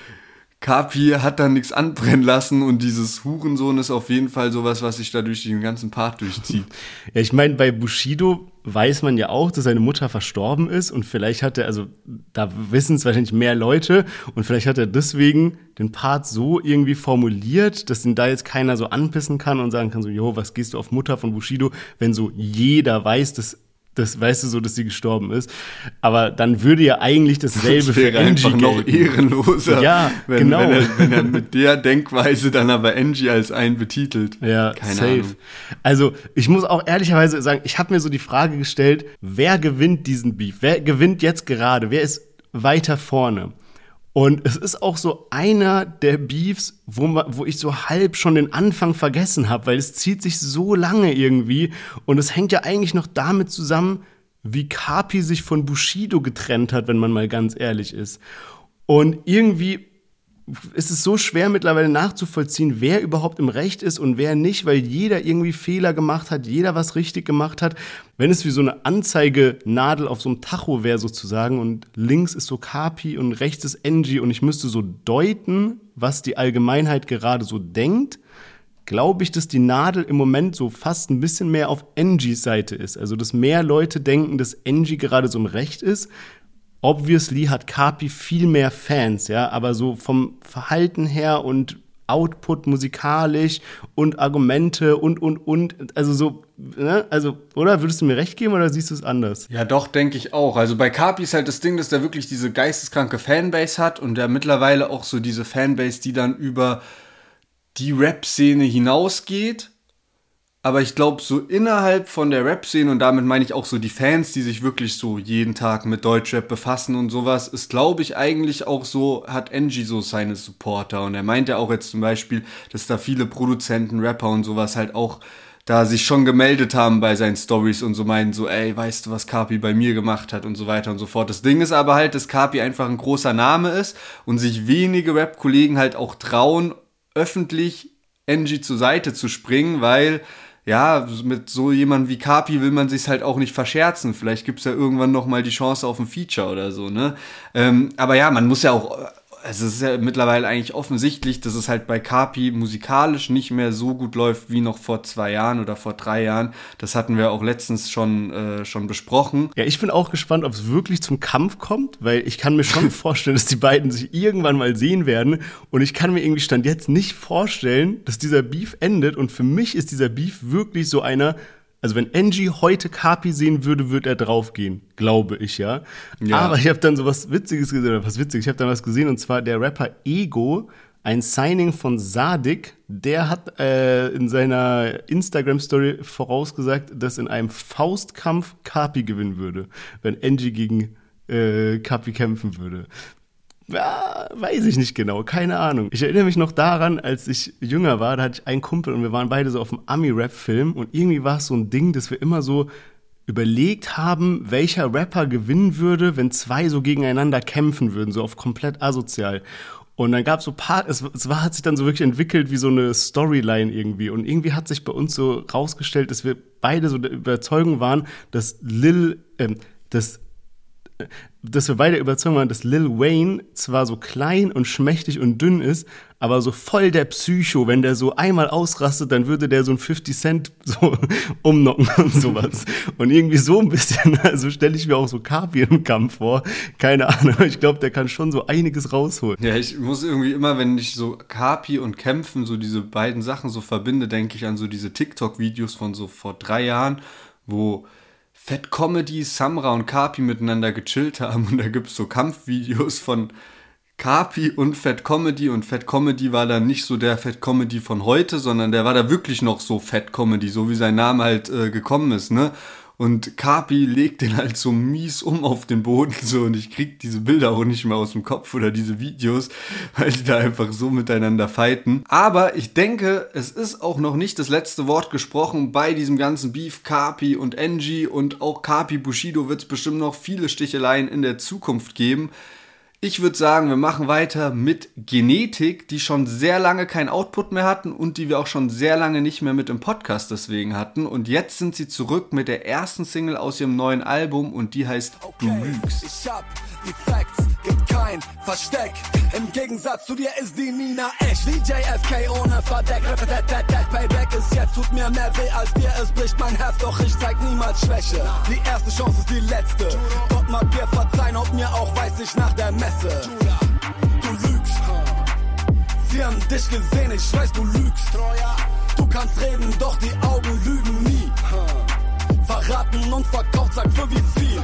Speaker 1: Kapi hat da nichts anbrennen lassen und dieses Hurensohn ist auf jeden Fall sowas, was sich da durch den ganzen Part durchzieht.
Speaker 2: ja, ich meine, bei Bushido weiß man ja auch, dass seine Mutter verstorben ist und vielleicht hat er, also da wissen es wahrscheinlich mehr Leute und vielleicht hat er deswegen den Part so irgendwie formuliert, dass ihn da jetzt keiner so anpissen kann und sagen kann so, jo, was gehst du auf Mutter von Bushido, wenn so jeder weiß, dass das weißt du so, dass sie gestorben ist. Aber dann würde ja eigentlich dasselbe
Speaker 1: das wäre für Angie einfach noch ehrenloser.
Speaker 2: Ja,
Speaker 1: wenn,
Speaker 2: genau.
Speaker 1: Wenn er, wenn er, mit der Denkweise dann aber Angie als einen betitelt.
Speaker 2: Ja, Keine safe. Ahnung. Also ich muss auch ehrlicherweise sagen, ich habe mir so die Frage gestellt, wer gewinnt diesen Beef? Wer gewinnt jetzt gerade? Wer ist weiter vorne? Und es ist auch so einer der Beefs, wo, wo ich so halb schon den Anfang vergessen habe, weil es zieht sich so lange irgendwie. Und es hängt ja eigentlich noch damit zusammen, wie Kapi sich von Bushido getrennt hat, wenn man mal ganz ehrlich ist. Und irgendwie ist es so schwer mittlerweile nachzuvollziehen, wer überhaupt im Recht ist und wer nicht, weil jeder irgendwie Fehler gemacht hat, jeder was richtig gemacht hat. Wenn es wie so eine Anzeigenadel auf so einem Tacho wäre sozusagen und links ist so Kapi und rechts ist Engie und ich müsste so deuten, was die Allgemeinheit gerade so denkt, glaube ich, dass die Nadel im Moment so fast ein bisschen mehr auf Engies Seite ist. Also, dass mehr Leute denken, dass Engie gerade so im Recht ist, obviously hat Kapi viel mehr Fans, ja, aber so vom Verhalten her und Output musikalisch und Argumente und und und also so ne? also oder würdest du mir recht geben oder siehst du es anders?
Speaker 1: Ja, doch denke ich auch. Also bei Kapi ist halt das Ding, dass der wirklich diese geisteskranke Fanbase hat und der mittlerweile auch so diese Fanbase, die dann über die Rap Szene hinausgeht aber ich glaube, so innerhalb von der Rap-Szene, und damit meine ich auch so die Fans, die sich wirklich so jeden Tag mit Deutschrap befassen und sowas, ist, glaube ich, eigentlich auch so, hat Angie so seine Supporter. Und er meint ja auch jetzt zum Beispiel, dass da viele Produzenten, Rapper und sowas halt auch da sich schon gemeldet haben bei seinen Stories und so meinen so, ey, weißt du, was Kapi bei mir gemacht hat und so weiter und so fort. Das Ding ist aber halt, dass Kapi einfach ein großer Name ist und sich wenige Rap-Kollegen halt auch trauen, öffentlich Angie zur Seite zu springen, weil ja, mit so jemandem wie Kapi will man sich halt auch nicht verscherzen. Vielleicht gibt's ja irgendwann noch mal die Chance auf ein Feature oder so, ne? Ähm, aber ja, man muss ja auch es ist ja mittlerweile eigentlich offensichtlich, dass es halt bei Kapi musikalisch nicht mehr so gut läuft wie noch vor zwei Jahren oder vor drei Jahren. Das hatten wir auch letztens schon, äh, schon besprochen.
Speaker 2: Ja, ich bin auch gespannt, ob es wirklich zum Kampf kommt, weil ich kann mir schon vorstellen, dass die beiden sich irgendwann mal sehen werden. Und ich kann mir irgendwie Stand jetzt nicht vorstellen, dass dieser Beef endet. Und für mich ist dieser Beef wirklich so einer, also wenn Angie heute Kapi sehen würde, würde er draufgehen, glaube ich ja. ja. Aber ich habe dann so was Witziges gesehen, oder was Witziges, ich habe dann was gesehen und zwar der Rapper Ego, ein Signing von Sadik, der hat äh, in seiner Instagram-Story vorausgesagt, dass in einem Faustkampf Kapi gewinnen würde, wenn Angie gegen äh, Kapi kämpfen würde. Ja, weiß ich nicht genau, keine Ahnung. Ich erinnere mich noch daran, als ich jünger war, da hatte ich einen Kumpel und wir waren beide so auf einem Ami-Rap-Film und irgendwie war es so ein Ding, dass wir immer so überlegt haben, welcher Rapper gewinnen würde, wenn zwei so gegeneinander kämpfen würden, so auf komplett asozial. Und dann gab es so paar, es, es war, hat sich dann so wirklich entwickelt wie so eine Storyline irgendwie. Und irgendwie hat sich bei uns so rausgestellt, dass wir beide so der Überzeugung waren, dass Lil, ähm, dass dass wir beide überzeugt waren, dass Lil Wayne zwar so klein und schmächtig und dünn ist, aber so voll der Psycho, wenn der so einmal ausrastet, dann würde der so ein 50 Cent so umnocken und sowas. Und irgendwie so ein bisschen, also stelle ich mir auch so Kapi im Kampf vor. Keine Ahnung, ich glaube, der kann schon so einiges rausholen.
Speaker 1: Ja, ich muss irgendwie immer, wenn ich so Kapi und Kämpfen, so diese beiden Sachen so verbinde, denke ich an so diese TikTok-Videos von so vor drei Jahren, wo Fat Comedy, Samra und Kapi miteinander gechillt haben und da gibt es so Kampfvideos von Kapi und Fat Comedy und Fat Comedy war dann nicht so der Fat Comedy von heute, sondern der war da wirklich noch so Fat Comedy, so wie sein Name halt äh, gekommen ist, ne? Und Kapi legt den halt so mies um auf den Boden so und ich krieg diese Bilder auch nicht mehr aus dem Kopf oder diese Videos, weil die da einfach so miteinander fighten. Aber ich denke, es ist auch noch nicht das letzte Wort gesprochen bei diesem ganzen Beef Kapi und Engie und auch Kapi Bushido wird es bestimmt noch viele Sticheleien in der Zukunft geben. Ich würde sagen, wir machen weiter mit Genetik, die schon sehr lange kein Output mehr hatten und die wir auch schon sehr lange nicht mehr mit im Podcast deswegen hatten. Und jetzt sind sie zurück mit der ersten Single aus ihrem neuen Album und die heißt Du lügst. Ich hab die Facts, gibt kein
Speaker 3: kein Versteck. Im Gegensatz zu dir ist die Nina echt. DJ FK ohne Verdeck. Payback ist jetzt, tut mir mehr weh als dir. Es bricht mein Herz, doch ich zeig niemals Schwäche. Die erste Chance ist die letzte. Gott mag dir verzeihen und mir auch weiß ich nach der Messe. Du lügst. Sie haben dich gesehen, ich weiß, du lügst. Du kannst reden, doch die Augen lügen nie. Verraten und verkauft, sag für wie viel.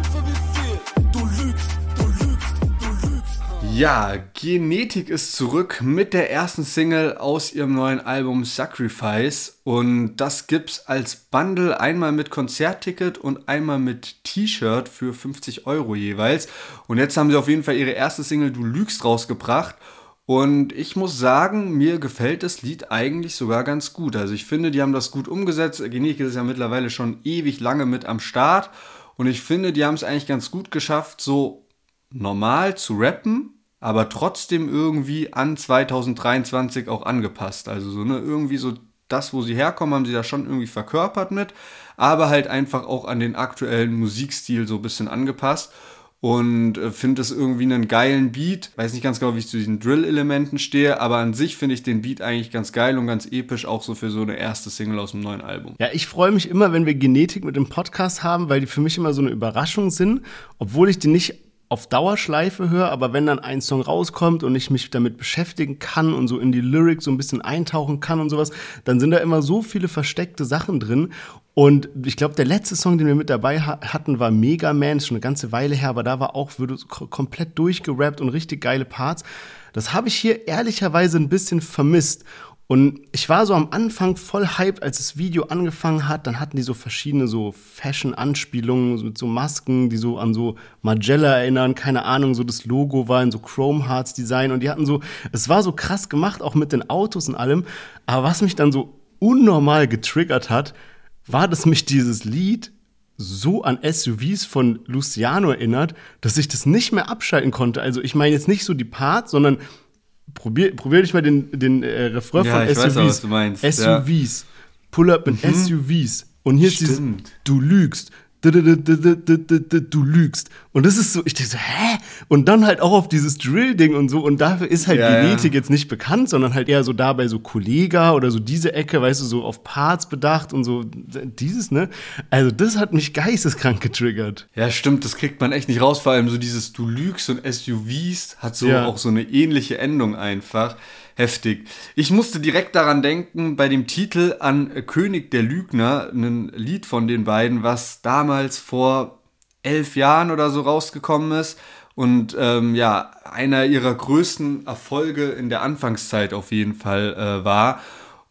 Speaker 1: Ja, Genetik ist zurück mit der ersten Single aus ihrem neuen Album Sacrifice und das gibt's als Bundle einmal mit Konzertticket und einmal mit T-Shirt für 50 Euro jeweils. Und jetzt haben sie auf jeden Fall ihre erste Single Du lügst rausgebracht und ich muss sagen, mir gefällt das Lied eigentlich sogar ganz gut. Also ich finde, die haben das gut umgesetzt. Genetik ist ja mittlerweile schon ewig lange mit am Start. Und ich finde, die haben es eigentlich ganz gut geschafft, so normal zu rappen, aber trotzdem irgendwie an 2023 auch angepasst. Also so ne, irgendwie so das, wo sie herkommen, haben sie da schon irgendwie verkörpert mit, aber halt einfach auch an den aktuellen Musikstil so ein bisschen angepasst und äh, finde es irgendwie einen geilen Beat. Weiß nicht ganz genau, wie ich zu diesen Drill-Elementen stehe, aber an sich finde ich den Beat eigentlich ganz geil und ganz episch, auch so für so eine erste Single aus dem neuen Album.
Speaker 2: Ja, ich freue mich immer, wenn wir Genetik mit dem Podcast haben, weil die für mich immer so eine Überraschung sind, obwohl ich die nicht auf Dauerschleife höre, aber wenn dann ein Song rauskommt und ich mich damit beschäftigen kann und so in die Lyrics so ein bisschen eintauchen kann und sowas, dann sind da immer so viele versteckte Sachen drin. Und ich glaube, der letzte Song, den wir mit dabei ha hatten, war Mega Man, schon eine ganze Weile her, aber da war auch würde, komplett durchgerappt und richtig geile Parts. Das habe ich hier ehrlicherweise ein bisschen vermisst. Und ich war so am Anfang voll hyped, als das Video angefangen hat. Dann hatten die so verschiedene so Fashion-Anspielungen mit so Masken, die so an so Magella erinnern. Keine Ahnung, so das Logo war in so Chrome Hearts Design. Und die hatten so, es war so krass gemacht, auch mit den Autos und allem. Aber was mich dann so unnormal getriggert hat, war, dass mich dieses Lied so an SUVs von Luciano erinnert, dass ich das nicht mehr abschalten konnte. Also ich meine jetzt nicht so die Parts, sondern probier, probier dich mal den, den äh, Refrain
Speaker 1: Ja,
Speaker 2: von
Speaker 1: ich
Speaker 2: SUVs.
Speaker 1: weiß auch, was du meinst,
Speaker 2: SUVs. Pull up in SUVs. Und hier ist dieses,
Speaker 1: Stimmt.
Speaker 2: du lügst. Du, lügst. Und das ist so, ich denke so, hä? Und dann halt auch auf dieses Drill-Ding und so. Und dafür ist halt
Speaker 1: Ja, ja.
Speaker 2: Genetik jetzt nicht bekannt, sondern halt eher so da bei so Kollega oder so diese Ecke, weißt du, so auf Parts bedacht und so dieses, ne? Also das hat mich geisteskrank getriggert.
Speaker 1: Ja, stimmt, das kriegt man echt nicht raus. Vor allem so dieses Du lügst und SUVs hat so
Speaker 2: Ja.
Speaker 1: auch so eine ähnliche Endung einfach. Heftig. Ich musste direkt daran denken, bei dem Titel an König der Lügner, ein Lied von den beiden, was damals vor elf Jahren oder so rausgekommen ist. Und ähm, ja, einer ihrer größten Erfolge in der Anfangszeit auf jeden Fall äh, war.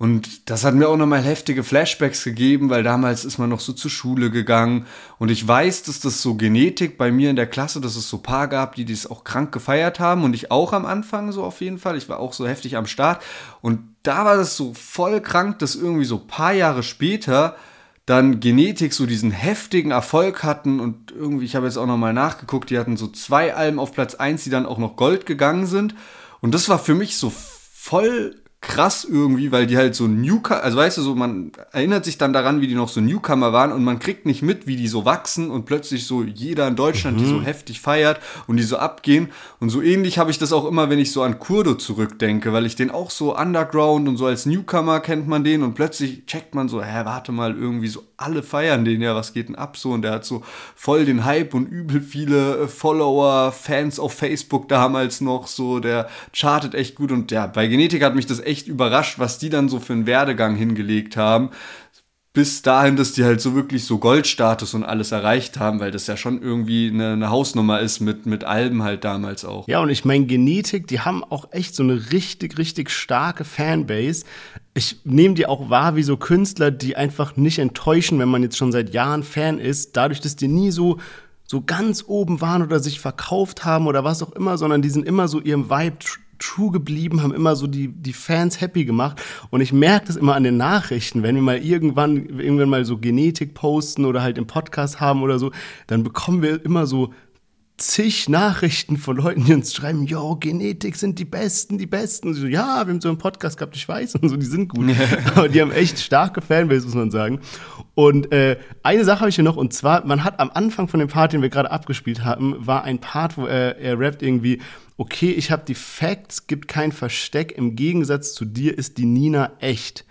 Speaker 1: Und das hat mir auch nochmal heftige Flashbacks gegeben, weil damals ist man noch so zur Schule gegangen. Und ich weiß, dass das so Genetik bei mir in der Klasse, dass es so paar gab, die das auch krank gefeiert haben. Und ich auch am Anfang so auf jeden Fall. Ich war auch so heftig am Start. Und da war das so voll krank, dass irgendwie so paar Jahre später dann Genetik so diesen heftigen Erfolg hatten und irgendwie, ich habe jetzt auch nochmal nachgeguckt, die hatten so zwei Alben auf Platz 1, die dann auch noch Gold gegangen sind. Und das war für mich so voll krass irgendwie, weil die halt so Newcomer, also weißt du, so man erinnert sich dann daran, wie die noch so Newcomer waren und man kriegt nicht mit, wie die so wachsen und plötzlich so jeder in Deutschland die so heftig feiert und die so abgehen. Und so ähnlich habe ich das auch immer, wenn ich so an Kurdo zurückdenke, weil ich den auch so Underground und so als Newcomer kennt man den und plötzlich checkt man so, hä, warte mal, irgendwie so alle feiern den ja, was geht denn ab so und der hat so voll den Hype und übel viele äh, Follower, Fans auf Facebook damals noch so, der chartet echt gut und ja, bei Genetik hat mich das echt überrascht, was die dann so für einen Werdegang hingelegt haben. Bis dahin, dass die halt so wirklich so Goldstatus und alles erreicht haben, weil das ja schon irgendwie eine, eine Hausnummer ist mit, mit Alben halt damals auch.
Speaker 2: Ja, und ich meine, Genetik, die haben auch echt so eine richtig, richtig starke Fanbase. Ich nehme die auch wahr wie so Künstler, die einfach nicht enttäuschen, wenn man jetzt schon seit Jahren Fan ist, dadurch, dass die nie so so ganz oben waren oder sich verkauft haben oder was auch immer, sondern die sind immer so ihrem Vibe true geblieben, haben immer so die, die Fans happy gemacht. Und ich merke das immer an den Nachrichten, wenn wir mal irgendwann, irgendwann mal so Genetik posten oder halt im Podcast haben oder so, dann bekommen wir immer so zig Nachrichten von Leuten, die uns schreiben, yo, Genetik sind die Besten, die Besten. Und so, ja, wir haben so einen Podcast gehabt, ich weiß, und so, die sind gut. Aber die haben echt starke Fanbase, muss man sagen. Und äh, eine Sache habe ich hier noch, und zwar, man hat am Anfang von dem Part, den wir gerade abgespielt haben, war ein Part, wo er, er rappt irgendwie, okay, ich habe die Facts, gibt kein Versteck, im Gegensatz zu dir ist die Nina echt.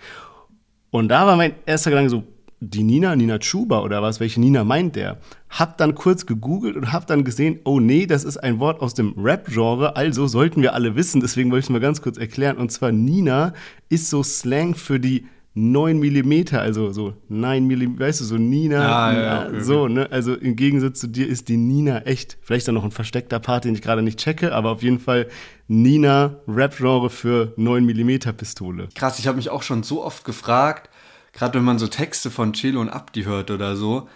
Speaker 2: Und da war mein erster Gedanke so, die Nina, Nina Chuba oder was, welche Nina meint der? Hab dann kurz gegoogelt und hab dann gesehen, oh nee, das ist ein Wort aus dem Rap-Genre, also sollten wir alle wissen, deswegen wollte ich es mal ganz kurz erklären. Und zwar Nina ist so Slang für die 9 Millimeter, also so 9 Millimeter, weißt du, so Nina,
Speaker 1: Ah, ja,
Speaker 2: ja,
Speaker 1: okay,
Speaker 2: so, ne? Also im Gegensatz zu dir ist die Nina echt, vielleicht dann noch ein versteckter Part, den ich gerade nicht checke, aber auf jeden Fall Nina, Rap-Genre für 9 Millimeter Pistole.
Speaker 1: Krass, ich habe mich auch schon so oft gefragt, gerade wenn man so Texte von Chelo und Abdi hört oder so,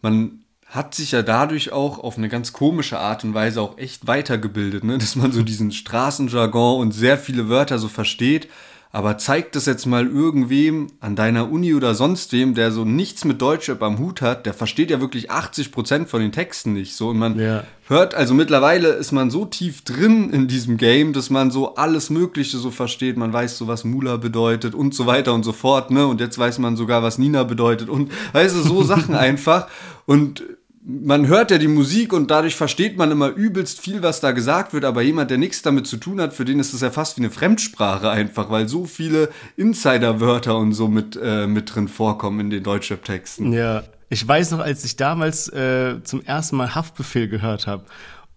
Speaker 1: man hat sich ja dadurch auch auf eine ganz komische Art und Weise auch echt weitergebildet, ne? dass man so diesen Straßenjargon und sehr viele Wörter so versteht. Aber zeigt das jetzt mal irgendwem an deiner Uni oder sonst wem, der so nichts mit Deutschrap am Hut hat, der versteht ja wirklich 80% von den Texten nicht. So, und man
Speaker 2: Ja.
Speaker 1: hört, also mittlerweile ist man so tief drin in diesem Game, dass man so alles Mögliche so versteht. Man weiß so, was Mula bedeutet und so weiter und so fort, ne? Und jetzt weiß man sogar, was Nina bedeutet und weißt du, so Sachen einfach. Und man hört ja die Musik und dadurch versteht man immer übelst viel, was da gesagt wird, aber jemand, der nichts damit zu tun hat, für den ist das ja fast wie eine Fremdsprache einfach, weil so viele Insider-Wörter und so mit, äh, mit drin vorkommen in den Deutschrap-Texten.
Speaker 2: Ja, ich weiß noch, als ich damals äh, zum ersten Mal Haftbefehl gehört habe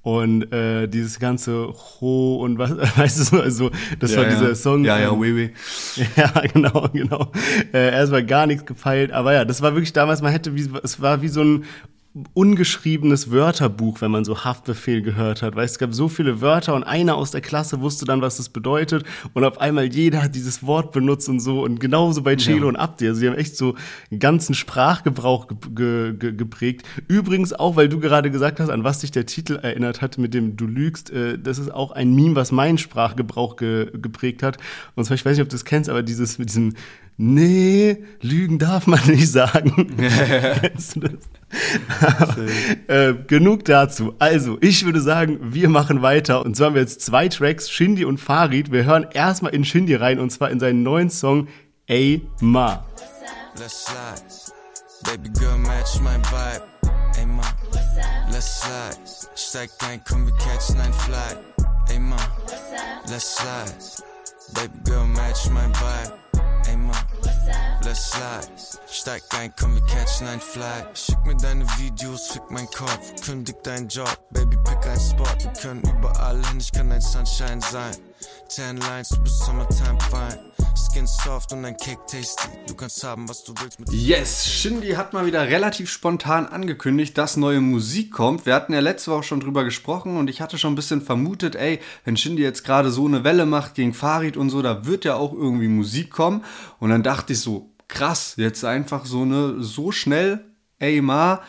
Speaker 2: und äh, dieses ganze Ho und was, weißt du, so, also das war dieser Song.
Speaker 1: Ja, ja,
Speaker 2: ähm,
Speaker 1: oui, oui.
Speaker 2: Ja, genau, genau. Äh, erstmal gar nichts gefeilt, aber ja, das war wirklich damals, man hätte, wie, es war wie so ein ungeschriebenes Wörterbuch, wenn man so Haftbefehl gehört hat. Weißt, es gab so viele Wörter und einer aus der Klasse wusste dann, was das bedeutet und auf einmal jeder hat dieses Wort benutzt und so und genauso bei Chelo
Speaker 1: Ja.
Speaker 2: und Abdi. Also die haben echt so einen ganzen Sprachgebrauch ge ge ge geprägt. Übrigens auch, weil du gerade gesagt hast, an was dich der Titel erinnert hat, mit dem du lügst, äh, das ist auch ein Meme, was meinen Sprachgebrauch ge geprägt hat. Und zwar, ich weiß nicht, ob du das kennst, aber dieses mit diesem Nee, Lügen darf man nicht sagen. Kennst du das? äh, genug dazu. Also, ich würde sagen, wir machen weiter. Und zwar haben wir jetzt zwei Tracks, Shindy und Farid. Wir hören erstmal in Shindy rein und zwar in seinen neuen Song Ey Ma.
Speaker 4: Let's slide. Baby girl, match my vibe. Ey, ma. Let's slide. Steig ein, komm, wir catchen ein Fly. Ey, ma. Let's slide. Baby girl, match my vibe. Ey, ma. Let's slide. Steig ein, komm, wir catchen ein Fly. Schick mir deine Videos, fick mein Kopf. Kündig deinen Job, Baby, pick ein Spot. Wir können überall hin, ich kann dein Sunshine sein. Ten Lines, du bist Summertime fine. Skin soft und ein Cake tasty. Du kannst haben, was du willst mit
Speaker 1: Yes, Shindy hat mal wieder relativ spontan angekündigt, dass neue Musik kommt. Wir hatten ja letzte Woche schon drüber gesprochen und ich hatte schon ein bisschen vermutet, ey, wenn Shindy jetzt gerade so eine Welle macht gegen Farid und so, da wird ja auch irgendwie Musik kommen. Und dann dachte ich so, krass, jetzt einfach so eine, so schnell, ey, ma,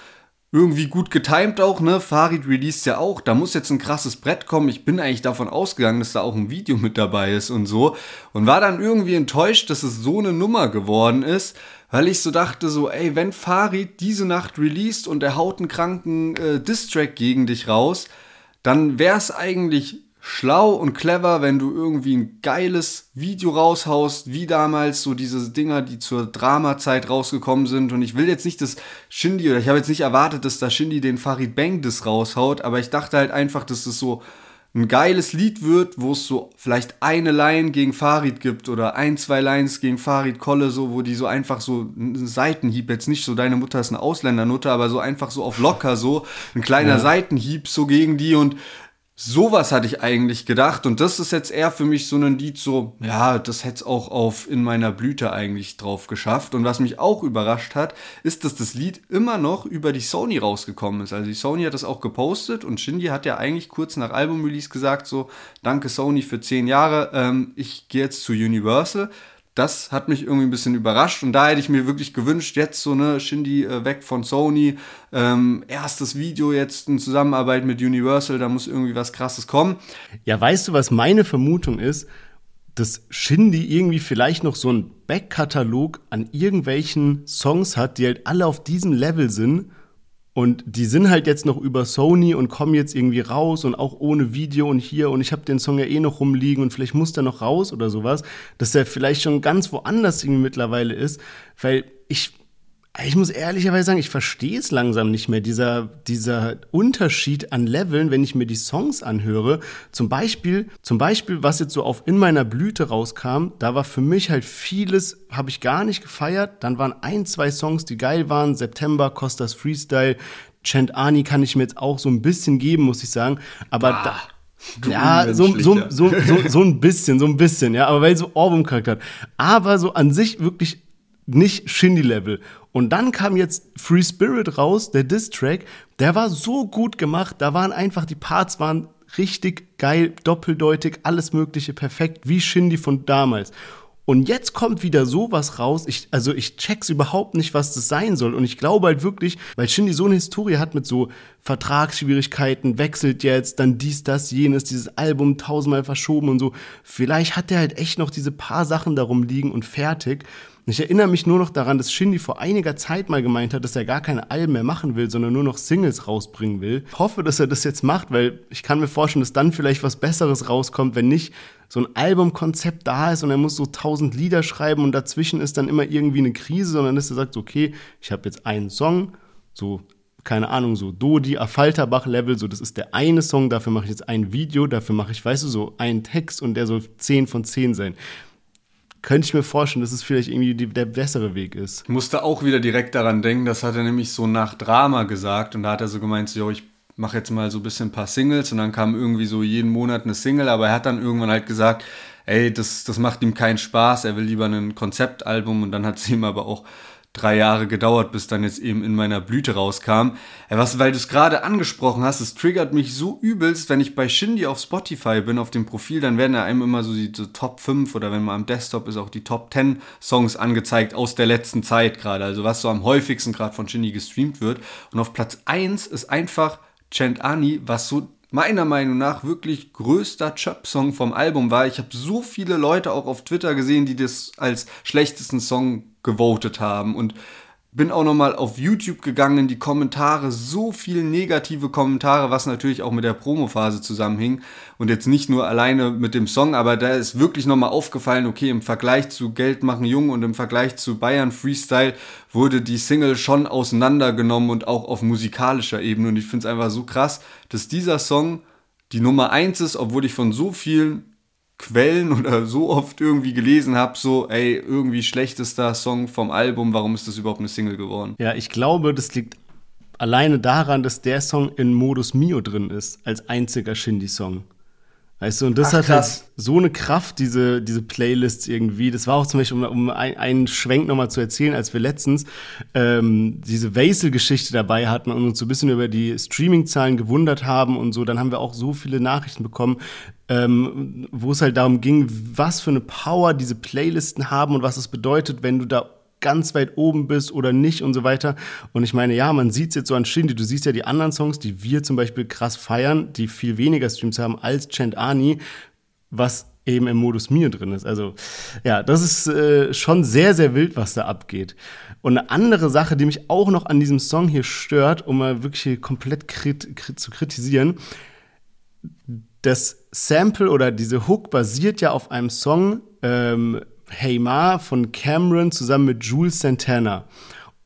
Speaker 1: irgendwie gut getimed auch, ne? Farid released ja auch. Da muss jetzt ein krasses Brett kommen. Ich bin eigentlich davon ausgegangen, dass da auch ein Video mit dabei ist und so. Und war dann irgendwie enttäuscht, dass es so eine Nummer geworden ist, weil ich so dachte, so, ey, wenn Farid diese Nacht released und er haut einen kranken äh, Distrack gegen dich raus, dann wäre es eigentlich schlau und clever, wenn du irgendwie ein geiles Video raushaust, wie damals so diese Dinger, die zur Dramazeit rausgekommen sind. Und ich will jetzt nicht, dass Shindy, oder ich habe jetzt nicht erwartet, dass da Shindy den Farid Bang das raushaut, aber ich dachte halt einfach, dass es so ein geiles Lied wird, wo es so vielleicht eine Line gegen Farid gibt oder ein, zwei Lines gegen Farid Kolle, so, wo die so einfach so einen Seitenhieb, jetzt nicht so deine Mutter ist eine Ausländernutte, aber so einfach so auf locker so, ein kleiner Seitenhieb so gegen die und Sowas hatte ich eigentlich gedacht und das ist jetzt eher für mich so ein Lied so, ja, das hätte auch auf in meiner Blüte eigentlich drauf geschafft und was mich auch überrascht hat, ist, dass das Lied immer noch über die Sony rausgekommen ist. Also die Sony hat das auch gepostet und Shindy hat ja eigentlich kurz nach Album-Release gesagt so, danke Sony für zehn Jahre, ähm, ich gehe jetzt zu Universal. Das hat mich irgendwie ein bisschen überrascht und da hätte ich mir wirklich gewünscht, jetzt so eine Shindy äh, weg von Sony, ähm, erstes Video jetzt in Zusammenarbeit mit Universal, da muss irgendwie was krasses kommen.
Speaker 2: Ja, weißt du, was meine Vermutung ist? Dass Shindy irgendwie vielleicht noch so einen Backkatalog an irgendwelchen Songs hat, die halt alle auf diesem Level sind Und die sind halt jetzt noch über Sony und kommen jetzt irgendwie raus und auch ohne Video und hier. Und ich habe den Song ja eh noch rumliegen und vielleicht muss der noch raus oder sowas, dass der vielleicht schon ganz woanders irgendwie mittlerweile ist, weil ich ich muss ehrlicherweise sagen, ich verstehe es langsam nicht mehr, dieser, dieser Unterschied an Leveln, wenn ich mir die Songs anhöre. Zum Beispiel, zum Beispiel, was jetzt so auf In meiner Blüte rauskam, da war für mich halt vieles, habe ich gar nicht gefeiert. Dann waren ein, zwei Songs, die geil waren. September, Costas Freestyle, Chant Ani kann ich mir jetzt auch so ein bisschen geben, muss ich sagen. Aber ah. da, ja, so, so, so, so, so ein bisschen, so ein bisschen, ja, aber weil so Ohrwurm-Charakter hat. Aber so an sich wirklich nicht Shindy-Level. Und dann kam jetzt Free Spirit raus, der Diss-Track, der war so gut gemacht, da waren einfach, die Parts waren richtig geil, doppeldeutig, alles mögliche perfekt, wie Shindy von damals. Und jetzt kommt wieder sowas raus. Ich, also ich check's überhaupt nicht, was das sein soll. Und ich glaube halt wirklich, weil Shindy so eine Historie hat mit so Vertragsschwierigkeiten, wechselt jetzt, dann dies, das, jenes, dieses Album tausendmal verschoben und so. Vielleicht hat er halt echt noch diese paar Sachen darum liegen und fertig. Ich erinnere mich nur noch daran, dass Shindy vor einiger Zeit mal gemeint hat, dass er gar keine Alben mehr machen will, sondern nur noch Singles rausbringen will. Ich hoffe, dass er das jetzt macht, weil ich kann mir vorstellen, dass dann vielleicht was Besseres rauskommt, wenn nicht so ein Albumkonzept da ist und er muss so tausend Lieder schreiben und dazwischen ist dann immer irgendwie eine Krise, sondern dass er sagt, okay, ich habe jetzt einen Song, so keine Ahnung, so Dodi, Affalterbach-Level, so das ist der eine Song, dafür mache ich jetzt ein Video, dafür mache ich, weißt du, so einen Text und der soll 10 von 10 sein könnte ich mir vorstellen, dass es vielleicht irgendwie die, der bessere Weg ist.
Speaker 1: Ich musste auch wieder direkt daran denken, das hat er nämlich so nach Drama gesagt und da hat er so gemeint, so, ich mache jetzt mal so ein bisschen ein paar Singles und dann kam irgendwie so jeden Monat eine Single, aber er hat dann irgendwann halt gesagt, ey, das, das macht ihm keinen Spaß, er will lieber ein Konzeptalbum und dann hat es ihm aber auch drei Jahre gedauert, bis dann jetzt eben in meiner Blüte rauskam. Äh, was, weil du es gerade angesprochen hast, es triggert mich so übelst, wenn ich bei Shindy auf Spotify bin, auf dem Profil, dann werden da einem immer so die so Top 5 oder wenn man am Desktop ist, auch die Top 10 Songs angezeigt aus der letzten Zeit gerade. Also was so am häufigsten gerade von Shindy gestreamt wird. Und auf Platz 1 ist einfach Chant Ani, was so meiner Meinung nach wirklich größter Chöp-Song vom Album war. Ich habe so viele Leute auch auf Twitter gesehen, die das als schlechtesten Song gewotet haben und bin auch nochmal auf YouTube gegangen in die Kommentare, so viele negative Kommentare, was natürlich auch mit der Promophase zusammenhing. Und jetzt nicht nur alleine mit dem Song, aber da ist wirklich nochmal aufgefallen, okay, im Vergleich zu Geld machen Jung und im Vergleich zu Bayern Freestyle wurde die Single schon auseinandergenommen und auch auf musikalischer Ebene. Und ich finde es einfach so krass, dass dieser Song die Nummer eins ist, obwohl ich von so vielen Quellen oder so oft irgendwie gelesen habe, so, ey, irgendwie schlechtester Song vom Album, warum ist das überhaupt eine Single geworden?
Speaker 2: Ja, ich glaube, das liegt alleine daran, dass der Song in Modus Mio drin ist, als einziger Shindy-Song. Weißt du, und das Ach, hat halt so eine Kraft, diese, diese Playlists irgendwie. Das war auch zum Beispiel, um, um ein, einen Schwenk nochmal zu erzählen, als wir letztens ähm, diese Vasel-Geschichte dabei hatten und uns so ein bisschen über die Streaming-Zahlen gewundert haben und so, dann haben wir auch so viele Nachrichten bekommen, ähm, wo es halt darum ging, was für eine Power diese Playlisten haben und was es bedeutet, wenn du da ganz weit oben bist oder nicht und so weiter. Und ich meine, ja, man sieht es jetzt so an Shindy, du siehst ja die anderen Songs, die wir zum Beispiel krass feiern, die viel weniger Streams haben als Chant Ani, was eben im Modus Mio drin ist. Also ja, das ist äh, schon sehr, sehr wild, was da abgeht. Und eine andere Sache, die mich auch noch an diesem Song hier stört, um mal wirklich komplett krit krit zu kritisieren, das Sample oder diese Hook basiert ja auf einem Song, ähm, Hey Ma von Cameron zusammen mit Jules Santana.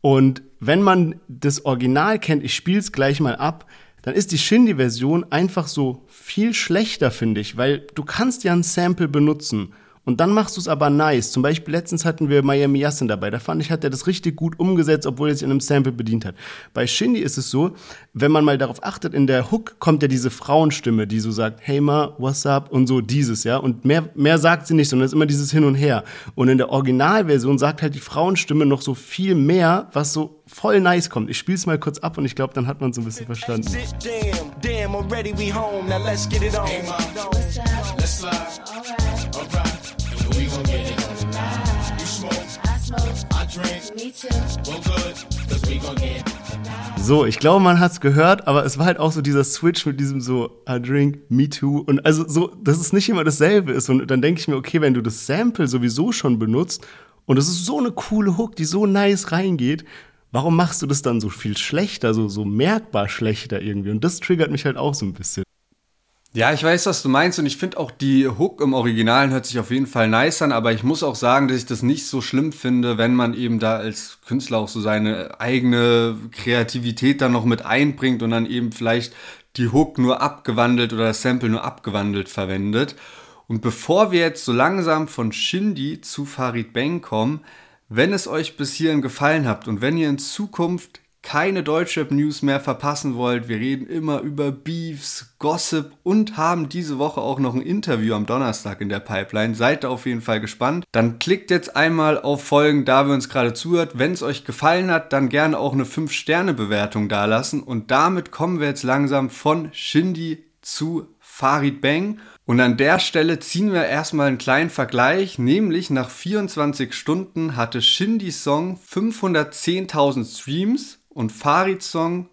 Speaker 2: Und wenn man das Original kennt, ich spiele es gleich mal ab, dann ist die Shindy-Version einfach so viel schlechter, finde ich, weil du kannst ja ein Sample benutzen und dann machst du es aber nice. Zum Beispiel letztens hatten wir Miami Yassin dabei. Da fand ich, hat er das richtig gut umgesetzt, obwohl er sich in einem Sample bedient hat. Bei Shindy ist es so, wenn man mal darauf achtet, in der Hook kommt ja diese Frauenstimme, die so sagt, hey ma, what's up? Und so dieses, ja. Und mehr, mehr sagt sie nicht, sondern es ist immer dieses Hin und Her. Und in der Originalversion sagt halt die Frauenstimme noch so viel mehr, was so voll nice kommt. Ich spiel's mal kurz ab und ich glaube, dann hat man es ein bisschen verstanden. Damn, damn, already we home. Now let's get it on. Hey, ma, let's slide. So, ich glaube, man hat es gehört, aber es war halt auch so dieser Switch mit diesem so, I drink, me too. Und also so, dass es nicht immer dasselbe ist. Und dann denke ich mir, okay, wenn du das Sample sowieso schon benutzt und es ist so eine coole Hook, die so nice reingeht, warum machst du das dann so viel schlechter, so, so merkbar schlechter irgendwie? Und das triggert mich halt auch so ein bisschen.
Speaker 1: Ja, ich weiß, was du meinst und ich finde auch die Hook im Originalen hört sich auf jeden Fall nice an, aber ich muss auch sagen, dass ich das nicht so schlimm finde, wenn man eben da als Künstler auch so seine eigene Kreativität dann noch mit einbringt und dann eben vielleicht die Hook nur abgewandelt oder das Sample nur abgewandelt verwendet. Und bevor wir jetzt so langsam von Shindy zu Farid Bang kommen, wenn es euch bis hierhin gefallen habt und wenn ihr in Zukunft keine Deutschrap-News mehr verpassen wollt, wir reden immer über Beefs, Gossip und haben diese Woche auch noch ein Interview am Donnerstag in der Pipeline. Seid da auf jeden Fall gespannt. Dann klickt jetzt einmal auf Folgen, da wir uns gerade zuhört. Wenn es euch gefallen hat, dann gerne auch eine 5-Sterne-Bewertung dalassen. Und damit kommen wir jetzt langsam von Shindy zu Farid Bang. Und an der Stelle ziehen wir erstmal einen kleinen Vergleich, nämlich nach 24 Stunden hatte Shindys Song 510.000 Streams und Farids Song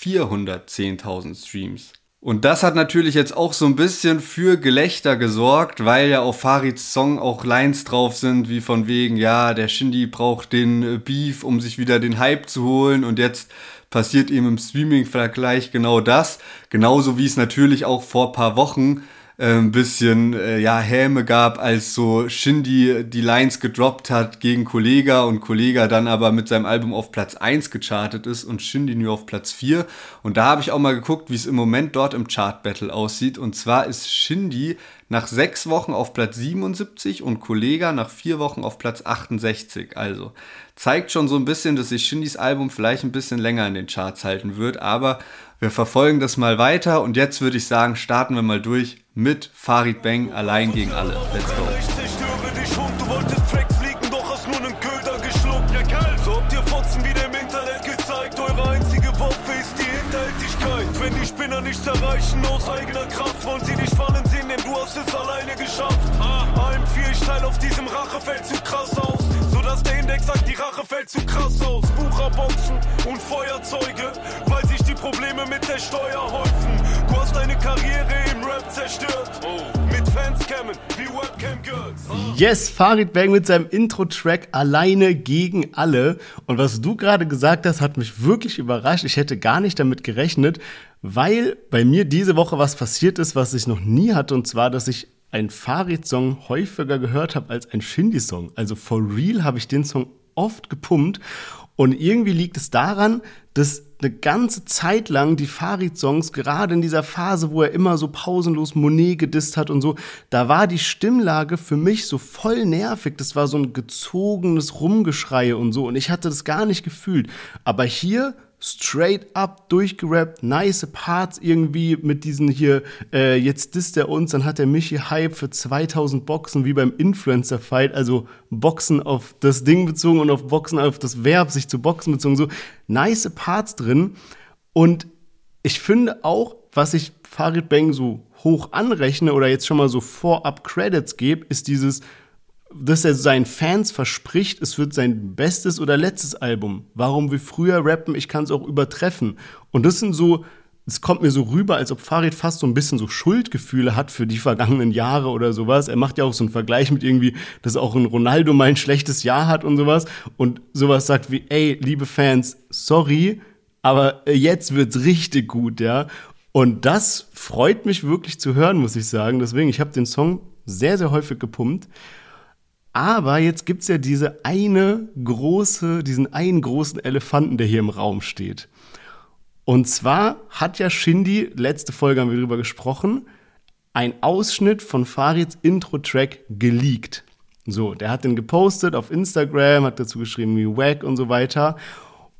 Speaker 1: 410.000 Streams. Und das hat natürlich jetzt auch so ein bisschen für Gelächter gesorgt, weil ja auf Farids Song auch Lines drauf sind, wie von wegen, ja, der Shindy braucht den äh, Beef, um sich wieder den Hype zu holen und jetzt passiert ihm im Streaming-Vergleich genau das. Genauso wie es natürlich auch vor paar Wochen ein bisschen äh, ja Häme gab, als so Shindy die Lines gedroppt hat gegen Kollega und Kollega dann aber mit seinem Album auf Platz 1 gechartet ist und Shindy nur auf Platz 4. Und da habe ich auch mal geguckt, wie es im Moment dort im Chart Battle aussieht. Und zwar ist Shindy nach sechs Wochen auf Platz 77 und Kollega nach vier Wochen auf Platz 68. Also zeigt schon so ein bisschen, dass sich Shindys Album vielleicht ein bisschen länger in den Charts halten wird, aber wir verfolgen das mal weiter und jetzt würde ich sagen, starten wir mal durch mit Farid Bang allein gegen alle. Let's go. Spinner nicht erreichen aus eigener Kraft, wollen sie nicht fallen sehen, denn du hast es alleine geschafft. AM4, ich teile auf diesem Rachefeld zu krass aus Index sagt, die Rache fällt zu krass aus. Bucherboxen und Feuerzeuge, weil sich die Probleme mit der Steuer häufen. Du hast deine Karriere im Rap zerstört. Mit Fanscammen wie Webcam Girls.
Speaker 2: Yes, Farid Bang mit seinem Intro-Track alleine gegen alle. Und was du gerade gesagt hast, hat mich wirklich überrascht. Ich hätte gar nicht damit gerechnet, weil bei mir diese Woche was passiert ist, was ich noch nie hatte. Und zwar, dass ich ein Farid-Song häufiger gehört habe als ein Shindy-Song. Also for real habe ich den Song oft gepumpt. Und irgendwie liegt es daran, dass eine ganze Zeit lang die Farid-Songs, gerade in dieser Phase, wo er immer so pausenlos Monet gedisst hat und so, da war die Stimmlage für mich so voll nervig. Das war so ein gezogenes Rumgeschreie und so. Und ich hatte das gar nicht gefühlt. Aber hier straight up durchgerappt, nice Parts irgendwie mit diesen hier, äh, jetzt disst er uns, dann hat der Michi Hype für 2000 Boxen, wie beim Influencer-Fight, also Boxen auf das Ding bezogen und auf Boxen auf das Verb, sich zu boxen bezogen, so nice Parts drin. Und ich finde auch, was ich Farid Bang so hoch anrechne oder jetzt schon mal so vorab Credits gebe, ist dieses dass er seinen Fans verspricht, es wird sein bestes oder letztes Album. Warum wir früher rappen, ich kann es auch übertreffen. Und das sind so, es kommt mir so rüber, als ob Farid fast so ein bisschen so Schuldgefühle hat für die vergangenen Jahre oder sowas. Er macht ja auch so einen Vergleich mit irgendwie, dass auch ein Ronaldo mal ein schlechtes Jahr hat und sowas. Und sowas sagt wie, ey, liebe Fans, sorry, aber jetzt wird's richtig gut, ja. Und das freut mich wirklich zu hören, muss ich sagen. Deswegen, ich habe den Song sehr, sehr häufig gepumpt. Aber jetzt gibt es ja diese eine große, diesen einen großen Elefanten, der hier im Raum steht. Und zwar hat ja Shindy, letzte Folge haben wir darüber gesprochen, ein Ausschnitt von Farids Intro-Track geleakt. So, der hat den gepostet auf Instagram, hat dazu geschrieben wie Wack und so weiter.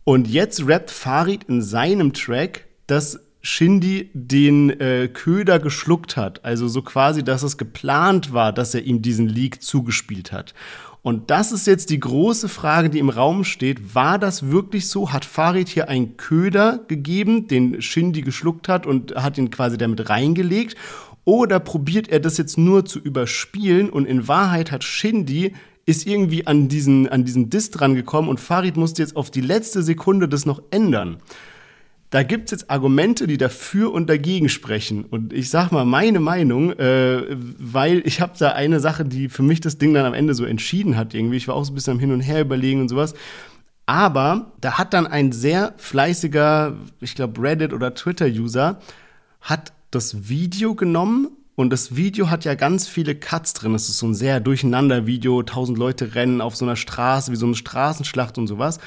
Speaker 2: Und jetzt rappt Farid in seinem Track, dass Shindy den äh, Köder geschluckt hat. Also so quasi, dass es geplant war, dass er ihm diesen Leak zugespielt hat. Und das ist jetzt die große Frage, die im Raum steht. War das wirklich so? Hat Farid hier einen Köder gegeben, den Shindy geschluckt hat und hat ihn quasi damit reingelegt? Oder probiert er das jetzt nur zu überspielen und in Wahrheit hat Shindy ist irgendwie an diesen, an diesen Diss dran gekommen und Farid musste jetzt auf die letzte Sekunde das noch ändern da gibt's jetzt Argumente, die dafür und dagegen sprechen. Und ich sag mal meine Meinung, äh, weil ich habe da eine Sache, die für mich das Ding dann am Ende so entschieden hat irgendwie. Ich war auch so ein bisschen am Hin und Her überlegen und sowas. Aber da hat dann ein sehr fleißiger, ich glaube Reddit oder Twitter-User, hat das Video genommen und das Video hat ja ganz viele Cuts drin. Es ist so ein sehr durcheinander Video. Tausend Leute rennen auf so einer Straße, wie so eine Straßenschlacht und sowas.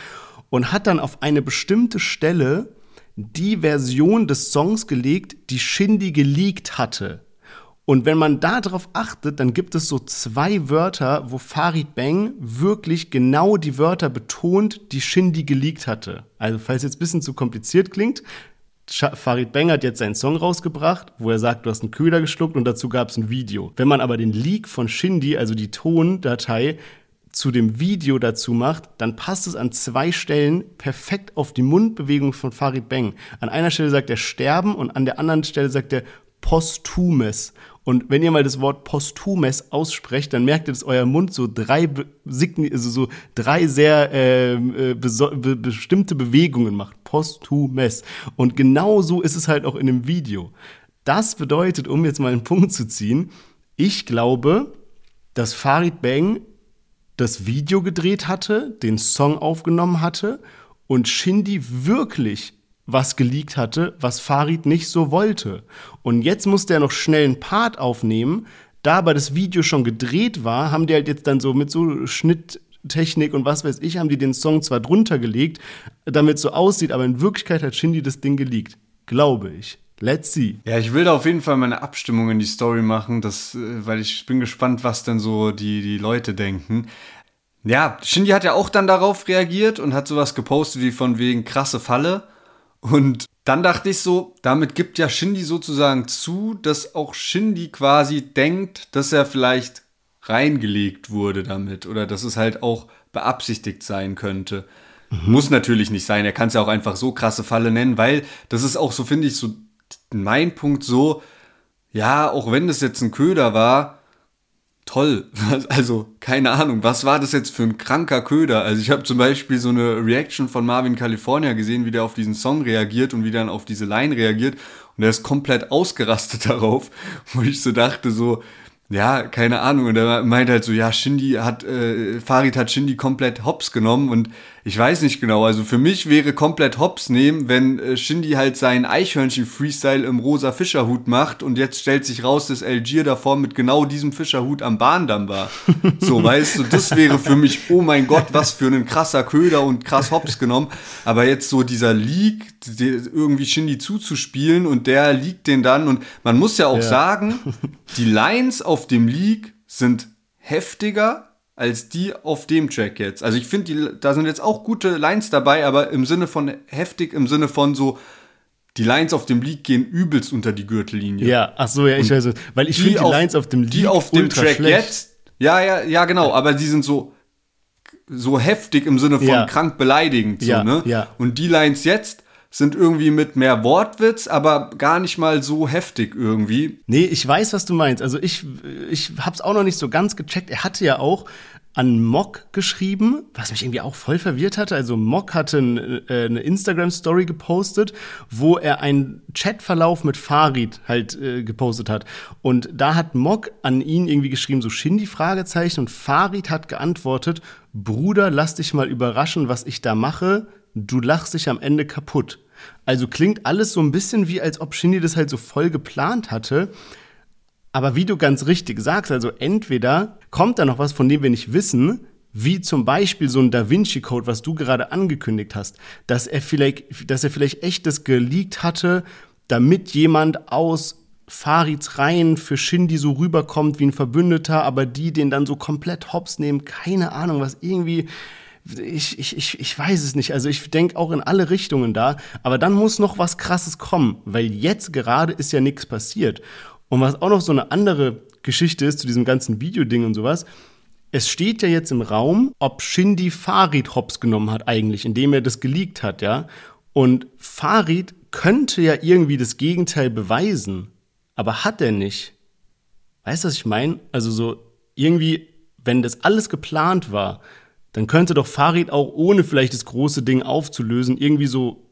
Speaker 2: Und hat dann auf eine bestimmte Stelle die Version des Songs gelegt, die Shindy geleakt hatte. Und wenn man darauf achtet, dann gibt es so zwei Wörter, wo Farid Bang wirklich genau die Wörter betont, die Shindy geleakt hatte. Also falls jetzt ein bisschen zu kompliziert klingt, Farid Bang hat jetzt seinen Song rausgebracht, wo er sagt, du hast einen Köder geschluckt und dazu gab es ein Video. Wenn man aber den Leak von Shindy, also die Tondatei, zu dem Video dazu macht, dann passt es an zwei Stellen perfekt auf die Mundbewegung von Farid Bang. An einer Stelle sagt er sterben und an der anderen Stelle sagt er posthumes. Und wenn ihr mal das Wort posthumes aussprecht, dann merkt ihr, dass euer Mund so drei, also so drei sehr ähm, äh, be bestimmte Bewegungen macht. Posthumes. Und genau so ist es halt auch in dem Video. Das bedeutet, um jetzt mal einen Punkt zu ziehen, ich glaube, dass Farid Bang das Video gedreht hatte, den Song aufgenommen hatte und Shindy wirklich was geleakt hatte, was Farid nicht so wollte. Und jetzt musste er noch schnell einen Part aufnehmen. Da aber das Video schon gedreht war, haben die halt jetzt dann so mit so Schnitttechnik und was weiß ich, haben die den Song zwar drunter gelegt, damit es so aussieht, aber in Wirklichkeit hat Shindy das Ding geleakt. Glaube ich. Let's see.
Speaker 1: Ja, ich will da auf jeden Fall meine Abstimmung in die Story machen, das, äh, weil ich bin gespannt, was denn so die, die Leute denken. Ja, Shindy hat ja auch dann darauf reagiert und hat sowas gepostet wie von wegen krasse Falle. Und dann dachte ich so, damit gibt ja Shindy sozusagen zu, dass auch Shindy quasi denkt, dass er vielleicht reingelegt wurde damit oder dass es halt auch beabsichtigt sein könnte. Mhm. Muss natürlich nicht sein. Er kann es ja auch einfach so krasse Falle nennen, weil das ist auch so, finde ich, so mein Punkt so, ja, auch wenn das jetzt ein Köder war, toll. Also, keine Ahnung, was war das jetzt für ein kranker Köder? Also, ich habe zum Beispiel so eine Reaction von Marvin California gesehen, wie der auf diesen Song reagiert und wie dann auf diese Line reagiert. Und er ist komplett ausgerastet darauf, wo ich so dachte, so, ja, keine Ahnung. Und er meint halt so, ja, Shindy hat, äh, Farid hat Shindy komplett hops genommen und ich weiß nicht genau. Also für mich wäre komplett hops nehmen, wenn äh, Shindy halt seinen Eichhörnchen-Freestyle im rosa Fischerhut macht und jetzt stellt sich raus, dass Algier davor mit genau diesem Fischerhut am Bahndamm war. So, weißt du, das wäre für mich, oh mein Gott, was für ein krasser Köder und krass hops genommen. Aber jetzt so dieser Leak, irgendwie Shindy zuzuspielen und der liegt den dann und man muss ja auch ja. sagen, die Lines auf dem Leak sind heftiger als die auf dem Track jetzt. Also ich finde, da sind jetzt auch gute Lines dabei, aber im Sinne von heftig, im Sinne von so, die Lines auf dem Leak gehen übelst unter die Gürtellinie.
Speaker 2: Ja, ach so, ja, ich weiß es. Weil ich finde die Lines auf dem Leak
Speaker 1: Die auf dem Track schlecht. jetzt, ja, ja, ja, genau, aber die sind so, so heftig im Sinne von ja. krank beleidigend, so, ja, ne? Ja. Und die Lines jetzt, sind irgendwie mit mehr Wortwitz, aber gar nicht mal so heftig irgendwie.
Speaker 2: Nee, ich weiß, was du meinst. Also ich, ich hab's auch noch nicht so ganz gecheckt. Er hatte ja auch an Mock geschrieben, was mich irgendwie auch voll verwirrt hatte. Also Mock hatte äh, eine Instagram-Story gepostet, wo er einen Chatverlauf mit Farid halt äh, gepostet hat. Und da hat Mock an ihn irgendwie geschrieben, so Shindy Fragezeichen und Farid hat geantwortet, Bruder, lass dich mal überraschen, was ich da mache du lachst dich am Ende kaputt. Also klingt alles so ein bisschen wie, als ob Shindy das halt so voll geplant hatte. Aber wie du ganz richtig sagst, also entweder kommt da noch was, von dem wir nicht wissen, wie zum Beispiel so ein Da Vinci Code, was du gerade angekündigt hast, dass er vielleicht, dass er vielleicht echtes geleakt hatte, damit jemand aus Farids Reihen für Shindy so rüberkommt wie ein Verbündeter, aber die den dann so komplett hops nehmen, keine Ahnung, was irgendwie, ich, ich, ich, ich weiß es nicht. Also ich denke auch in alle Richtungen da. Aber dann muss noch was Krasses kommen, weil jetzt gerade ist ja nichts passiert. Und was auch noch so eine andere Geschichte ist zu diesem ganzen Videoding und sowas, es steht ja jetzt im Raum, ob Shindy Farid hops genommen hat eigentlich, indem er das geleakt hat, ja. Und Farid könnte ja irgendwie das Gegenteil beweisen, aber hat er nicht. Weißt du, was ich meine? Also so irgendwie, wenn das alles geplant war, dann könnte doch Farid auch ohne vielleicht das große Ding aufzulösen irgendwie so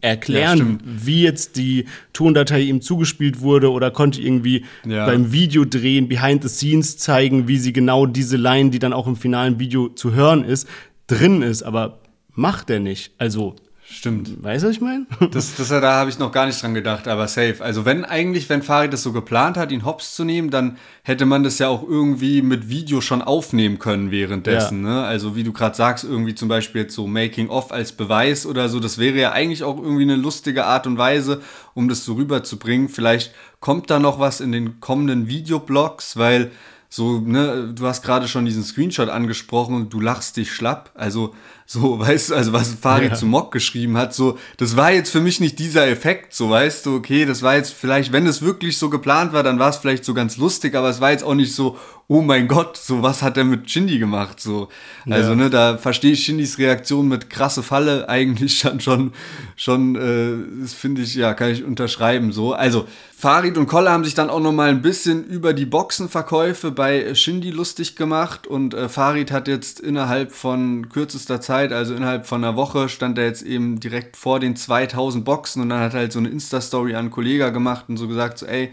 Speaker 2: erklären, ja, wie jetzt die Tondatei ihm zugespielt wurde oder konnte irgendwie ja. beim Video drehen, behind the scenes zeigen, wie sie genau diese Line, die dann auch im finalen Video zu hören ist, drin ist. Aber macht er nicht. Also,
Speaker 1: Stimmt.
Speaker 2: weißt du, was ich meine?
Speaker 1: Das, das, da habe ich noch gar nicht dran gedacht, aber safe. Also wenn eigentlich, wenn Farid das so geplant hat, ihn hops zu nehmen, dann hätte man das ja auch irgendwie mit Video schon aufnehmen können währenddessen.
Speaker 2: Ja.
Speaker 1: Ne? Also wie du gerade sagst, irgendwie zum Beispiel jetzt so Making of als Beweis oder so, das wäre ja eigentlich auch irgendwie eine lustige Art und Weise, um das so rüberzubringen. Vielleicht kommt da noch was in den kommenden Videoblogs, weil so, ne, du hast gerade schon diesen Screenshot angesprochen und du lachst dich schlapp. Also, so, weißt du, also was Farid
Speaker 2: Ja.
Speaker 1: zu Mock geschrieben hat, so, das war jetzt für mich nicht dieser Effekt, so, weißt du, okay, das war jetzt vielleicht, wenn es wirklich so geplant war, dann war es vielleicht so ganz lustig, aber es war jetzt auch nicht so, oh mein Gott, so, was hat er mit Shindy gemacht, so. Also,
Speaker 2: Ja.
Speaker 1: ne, da verstehe ich Shindys Reaktion mit krasse Falle eigentlich schon, schon, schon, äh, das finde ich, ja, kann ich unterschreiben, so. Also, Farid und Kolle haben sich dann auch noch mal ein bisschen über die Boxenverkäufe bei Shindy lustig gemacht und äh, Farid hat jetzt innerhalb von kürzester Zeit, also innerhalb von einer Woche, stand er jetzt eben direkt vor den 2000 Boxen und dann hat er halt so eine Insta-Story an einen Kollegen gemacht und so gesagt, so ey,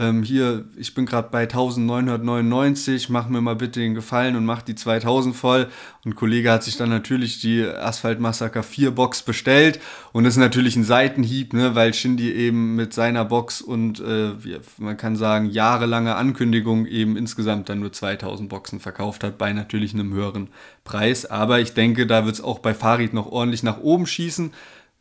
Speaker 1: ähm, hier, ich bin gerade bei 1999, mach mir mal bitte den Gefallen und mach die 2000 voll. Und ein Kollege hat sich dann natürlich die Asphalt Massaker 4 Box bestellt und das ist natürlich ein Seitenhieb, ne, weil Shindy eben mit seiner Box und äh, man kann sagen jahrelange Ankündigung eben insgesamt dann nur 2000 Boxen verkauft hat bei natürlich einem höheren Preis. Aber ich denke, da wird es auch bei Farid noch ordentlich nach oben schießen.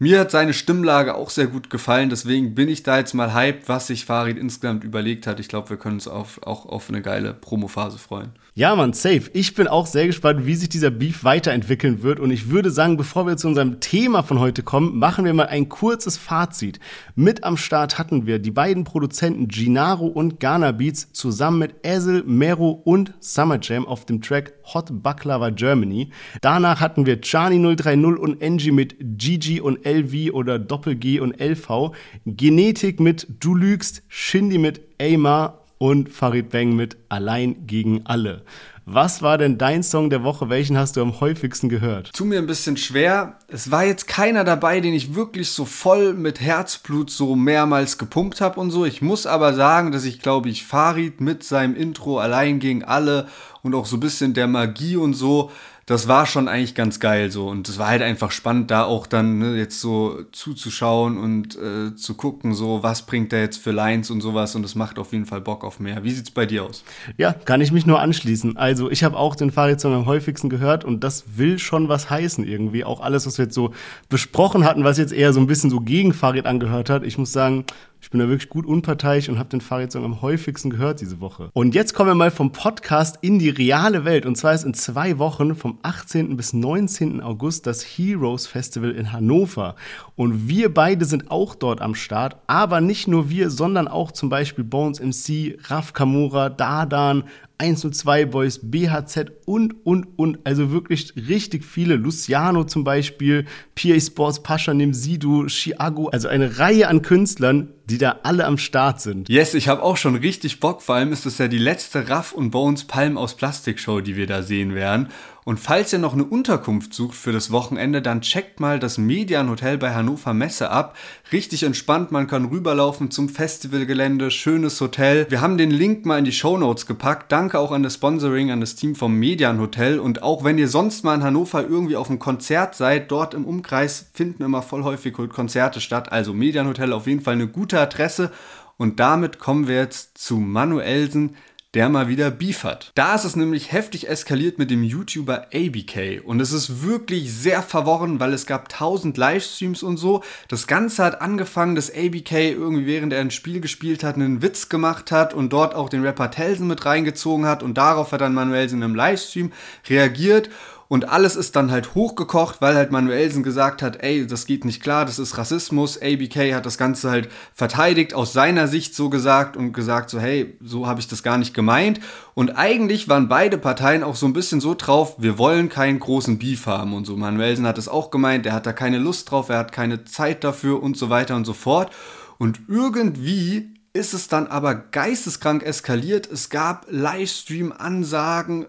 Speaker 1: Mir hat seine Stimmlage auch sehr gut gefallen, deswegen bin ich da jetzt mal hyped, was sich Farid insgesamt überlegt hat. Ich glaube, wir können uns auf, auch auf eine geile Promophase freuen.
Speaker 2: Ja, Mann, safe. Ich bin auch sehr gespannt, wie sich dieser Beef weiterentwickeln wird. Und ich würde sagen, bevor wir zu unserem Thema von heute kommen, machen wir mal ein kurzes Fazit. Mit am Start hatten wir die beiden Produzenten Ginaro und Ghana Beats zusammen mit Ezel, Mero und Summer Jam auf dem Track Hot Baklava Germany. Danach hatten wir Chani 030 und Angie mit Gigi und LV oder Doppel G und LV. Genetik mit Du lügst, Shindy mit Aymar und Farid Bang mit Allein gegen alle. Was war denn dein Song der Woche? Welchen hast du am häufigsten gehört?
Speaker 1: Tu mir ein bisschen schwer. Es war jetzt keiner dabei, den ich wirklich so voll mit Herzblut so mehrmals gepumpt habe und so. Ich muss aber sagen, dass ich glaube ich Farid mit seinem Intro allein gegen alle und auch so ein bisschen der Magie und so, das war schon eigentlich ganz geil so und es war halt einfach spannend da auch dann ne, jetzt so zuzuschauen und äh, zu gucken so was bringt der jetzt für Lines und sowas und es macht auf jeden Fall Bock auf mehr. Wie sieht's bei dir aus?
Speaker 2: Ja, kann ich mich nur anschließen. Also ich habe auch den Farid-Song am häufigsten gehört und das will schon was heißen irgendwie. Auch alles, was wir jetzt so besprochen hatten, was jetzt eher so ein bisschen so gegen Farid angehört hat. Ich muss sagen, ich bin da wirklich gut unparteiisch und habe den Farid-Song am häufigsten gehört diese Woche. Und jetzt kommen wir mal vom Podcast in die reale Welt. Und zwar ist in zwei Wochen vom 18. bis 19. August das Heroes Festival in Hannover. Und wir beide sind auch dort am Start. Aber nicht nur wir, sondern auch zum Beispiel Bones MC, Raf Kamura, Dardan, 102 Boys, BHZ und, und, und. Also wirklich richtig viele. Luciano zum Beispiel, PA Sports, Pascha Sidu, Chiago. Also eine Reihe an Künstlern, die da alle am Start sind.
Speaker 1: Yes, ich habe auch schon richtig Bock. Vor allem ist es ja die letzte Raff und Bones Palm aus Plastik Show, die wir da sehen werden. Und falls ihr noch eine Unterkunft sucht für das Wochenende, dann checkt mal das Median Hotel bei Hannover Messe ab. Richtig entspannt, man kann rüberlaufen zum Festivalgelände, schönes Hotel. Wir haben den Link mal in die Show Notes gepackt. Danke auch an das Sponsoring, an das Team vom Median Hotel. Und auch wenn ihr sonst mal in Hannover irgendwie auf einem Konzert seid, dort im Umkreis finden immer voll häufig Konzerte statt. Also Median Hotel auf jeden Fall eine gute Adresse. Und damit kommen wir jetzt zu Manuelsen, der mal wieder Beef hat. Da ist es nämlich heftig eskaliert mit dem YouTuber ABK und es ist wirklich sehr verworren, weil es gab tausend Livestreams und so. Das Ganze hat angefangen, dass ABK irgendwie während er ein Spiel gespielt hat, einen Witz gemacht hat und dort auch den Rapper Telsen mit reingezogen hat und darauf hat dann Manuelsen im Livestream reagiert und alles ist dann halt hochgekocht, weil halt Manuelsen gesagt hat, ey, das geht nicht klar, das ist Rassismus. ABK hat das Ganze halt verteidigt, aus seiner Sicht so gesagt und gesagt so, hey, so habe ich das gar nicht gemeint. Und eigentlich waren beide Parteien auch so ein bisschen so drauf, wir wollen keinen großen Beef haben und so. Manuelsen hat es auch gemeint, er hat da keine Lust drauf, er hat keine Zeit dafür und so weiter und so fort. Und irgendwie ist es dann aber geisteskrank eskaliert. Es gab Livestream-Ansagen,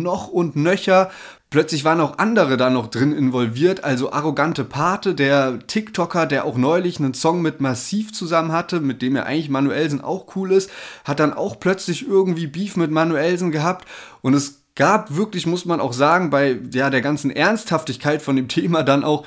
Speaker 1: noch und nöcher. Plötzlich waren auch andere da noch drin involviert, also arrogante Pate, der TikToker, der auch neulich einen Song mit Massiv zusammen hatte, mit dem ja eigentlich Manuelsen auch cool ist, hat dann auch plötzlich irgendwie Beef mit Manuelsen gehabt und es gab wirklich, muss man auch sagen, bei ja, der ganzen Ernsthaftigkeit von dem Thema dann auch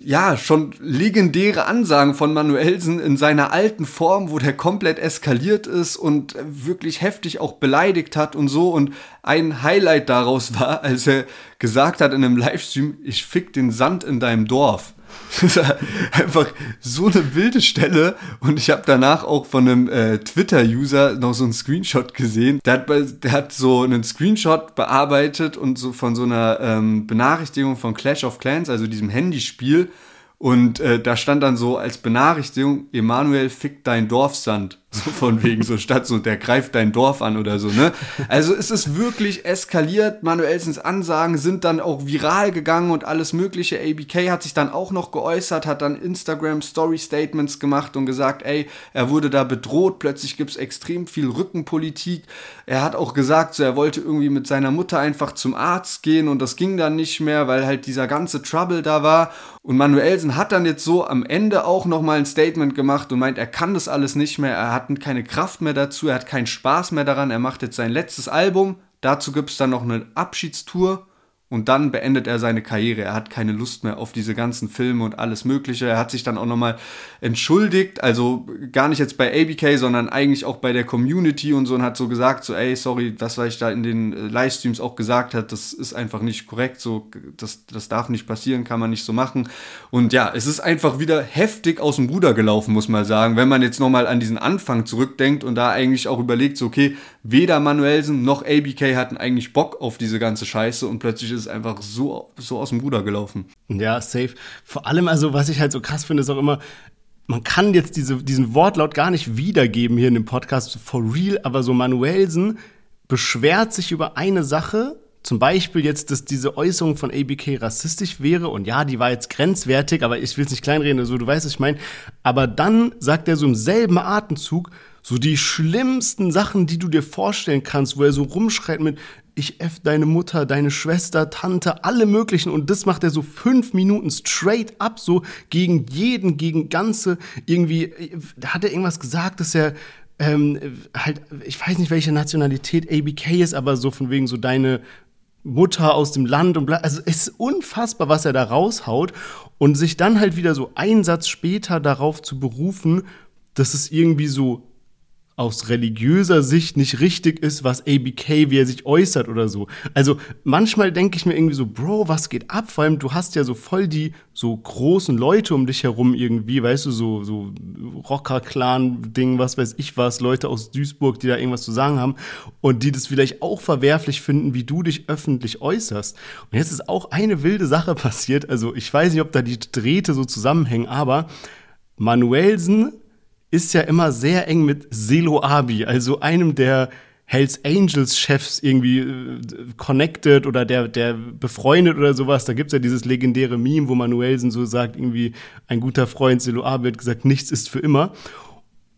Speaker 1: ja, schon legendäre Ansagen von Manuelsen in seiner alten Form, wo der komplett eskaliert ist und wirklich heftig auch beleidigt hat und so. Und ein Highlight daraus war, als er gesagt hat in einem Livestream, ich fick den Sand in deinem Dorf. Das ist einfach so eine wilde Stelle. Und ich habe danach auch von einem äh, Twitter-User noch so einen Screenshot gesehen. Der hat, der hat so einen Screenshot bearbeitet und so von so einer ähm, Benachrichtigung von Clash of Clans, also diesem Handyspiel. Und äh, da stand dann so als Benachrichtigung, Emanuel fickt dein Dorfsand. So von wegen so statt so, der greift dein Dorf an oder so, ne? Also es ist wirklich eskaliert. Manuelsens Ansagen sind dann auch viral gegangen und alles mögliche. ABK hat sich dann auch noch geäußert, hat dann Instagram Story Statements gemacht und gesagt, ey, er wurde da bedroht. Plötzlich gibt's extrem viel Rückenpolitik. Er hat auch gesagt, so, er wollte irgendwie mit seiner Mutter einfach zum Arzt gehen und das ging dann nicht mehr, weil halt dieser ganze Trouble da war. Und Manuelsen hat dann jetzt so am Ende auch nochmal ein Statement gemacht und meint, er kann das alles nicht mehr. Er hat hat keine Kraft mehr dazu, er hat keinen Spaß mehr daran, er macht jetzt sein letztes Album. Dazu gibt es dann noch eine Abschiedstour und dann beendet er seine Karriere. Er hat keine Lust mehr auf diese ganzen Filme und alles Mögliche. Er hat sich dann auch nochmal entschuldigt, also gar nicht jetzt bei ABK, sondern eigentlich auch bei der Community und so und hat so gesagt, so ey, sorry, das, was ich da in den äh, Livestreams auch gesagt habe, das ist einfach nicht korrekt, so, das, das darf nicht passieren, kann man nicht so machen. Und ja, es ist einfach wieder heftig aus dem Ruder gelaufen, muss man sagen, wenn man jetzt nochmal an diesen Anfang zurückdenkt und da eigentlich auch überlegt, so okay, weder Manuelsen noch ABK hatten eigentlich Bock auf diese ganze Scheiße und plötzlich ist einfach so, so aus dem Ruder gelaufen.
Speaker 2: Ja, safe. Vor allem, also, was ich halt so krass finde, ist auch immer, man kann jetzt diese, diesen Wortlaut gar nicht wiedergeben hier in dem Podcast for real, aber so Manuelsen beschwert sich über eine Sache, zum Beispiel jetzt, dass diese Äußerung von ABK rassistisch wäre und ja, die war jetzt grenzwertig, aber ich will es nicht kleinreden, also du weißt, was ich meine. Aber dann sagt er so im selben Atemzug so die schlimmsten Sachen, die du dir vorstellen kannst, wo er so rumschreit mit ich F deine Mutter, deine Schwester, Tante, alle möglichen. Und das macht er so fünf Minuten straight up, so gegen jeden, gegen ganze, irgendwie, hat er irgendwas gesagt, dass er ähm, halt, ich weiß nicht, welche Nationalität ABK ist, aber so von wegen so deine Mutter aus dem Land und bla. Also es ist unfassbar, was er da raushaut. Und sich dann halt wieder so einen Satz später darauf zu berufen, dass es irgendwie so aus religiöser Sicht nicht richtig ist, was ABK, wie er sich äußert oder so. Also manchmal denke ich mir irgendwie so, Bro, was geht ab? Vor allem, du hast ja so voll die so großen Leute um dich herum irgendwie, weißt du, so, so Rocker-Clan-Ding, was weiß ich was, Leute aus Duisburg, die da irgendwas zu sagen haben und die das vielleicht auch verwerflich finden, wie du dich öffentlich äußerst. Und jetzt ist auch eine wilde Sache passiert. Also ich weiß nicht, ob da die Drähte so zusammenhängen, aber Manuelsen ist ja immer sehr eng mit Selo Abi, also einem der Hells Angels Chefs irgendwie äh, connected oder der, der befreundet oder sowas. Da gibt's ja dieses legendäre Meme, wo Manuelsen so sagt, irgendwie ein guter Freund Selo Abi hat gesagt, nichts ist für immer.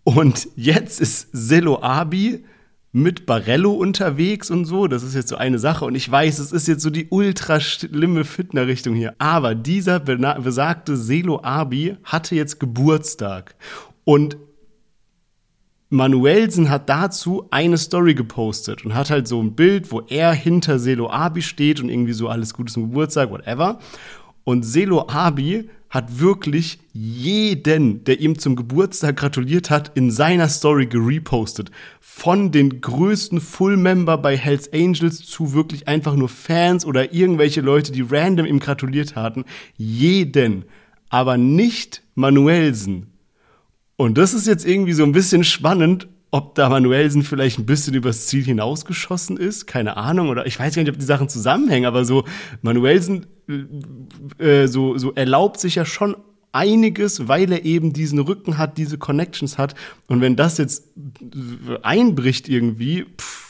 Speaker 2: Und jetzt ist Selo Abi mit Barello unterwegs und so. Das ist jetzt so eine Sache. Und ich weiß, es ist jetzt so die ultra schlimme Fitner-Richtung hier. Aber dieser besagte Selo Abi hatte jetzt Geburtstag. Und Manuelsen hat dazu eine Story gepostet und hat halt so ein Bild, wo er hinter Selo Abi steht und irgendwie so alles Gutes zum Geburtstag, whatever. Und Selo Abi hat wirklich jeden, der ihm zum Geburtstag gratuliert hat, in seiner Story gerepostet. Von den größten Full-Member bei Hells Angels zu wirklich einfach nur Fans oder irgendwelche Leute, die random ihm gratuliert hatten. Jeden. Aber nicht Manuelsen. Und das ist jetzt irgendwie so ein bisschen spannend, ob da Manuelsen vielleicht ein bisschen übers Ziel hinausgeschossen ist, keine Ahnung, oder ich weiß gar nicht, ob die Sachen zusammenhängen, aber so Manuelsen äh, so, so erlaubt sich ja schon einiges, weil er eben diesen Rücken hat, diese Connections hat. Und wenn das jetzt einbricht irgendwie, pff,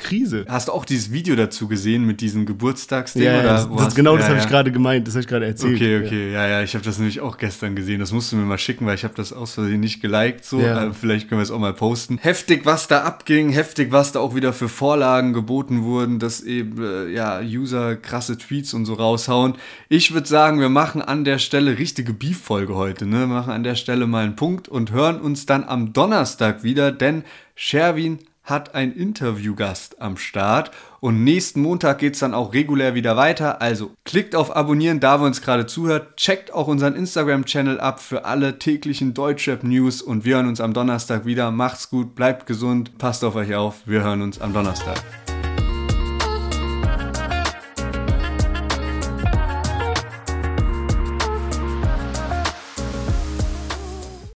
Speaker 2: Krise.
Speaker 1: Hast du auch dieses Video dazu gesehen mit diesem Geburtstagsding?
Speaker 2: Ja, ja, das, das, genau das ja, habe ich gerade gemeint, das habe ich gerade erzählt.
Speaker 1: Okay, okay, ja, ja, ich habe das nämlich auch gestern gesehen. Das musst du mir mal schicken, weil ich habe das aus Versehen nicht geliked. So, äh, vielleicht können wir es auch mal posten. Heftig, was da abging, heftig, was da auch wieder für Vorlagen geboten wurden, dass eben äh, ja User krasse Tweets und so raushauen. Ich würde sagen, wir machen an der Stelle richtige Beef-Folge heute. Ne? Wir machen an der Stelle mal einen Punkt und hören uns dann am Donnerstag wieder, denn Sherwin hat ein Interviewgast am Start. Und nächsten Montag geht es dann auch regulär wieder weiter. Also klickt auf Abonnieren, da wo uns gerade zuhört. Checkt auch unseren Instagram-Channel ab für alle täglichen Deutschrap-News. Und wir hören uns am Donnerstag wieder. Macht's gut, bleibt gesund, passt auf euch auf. Wir hören uns am Donnerstag.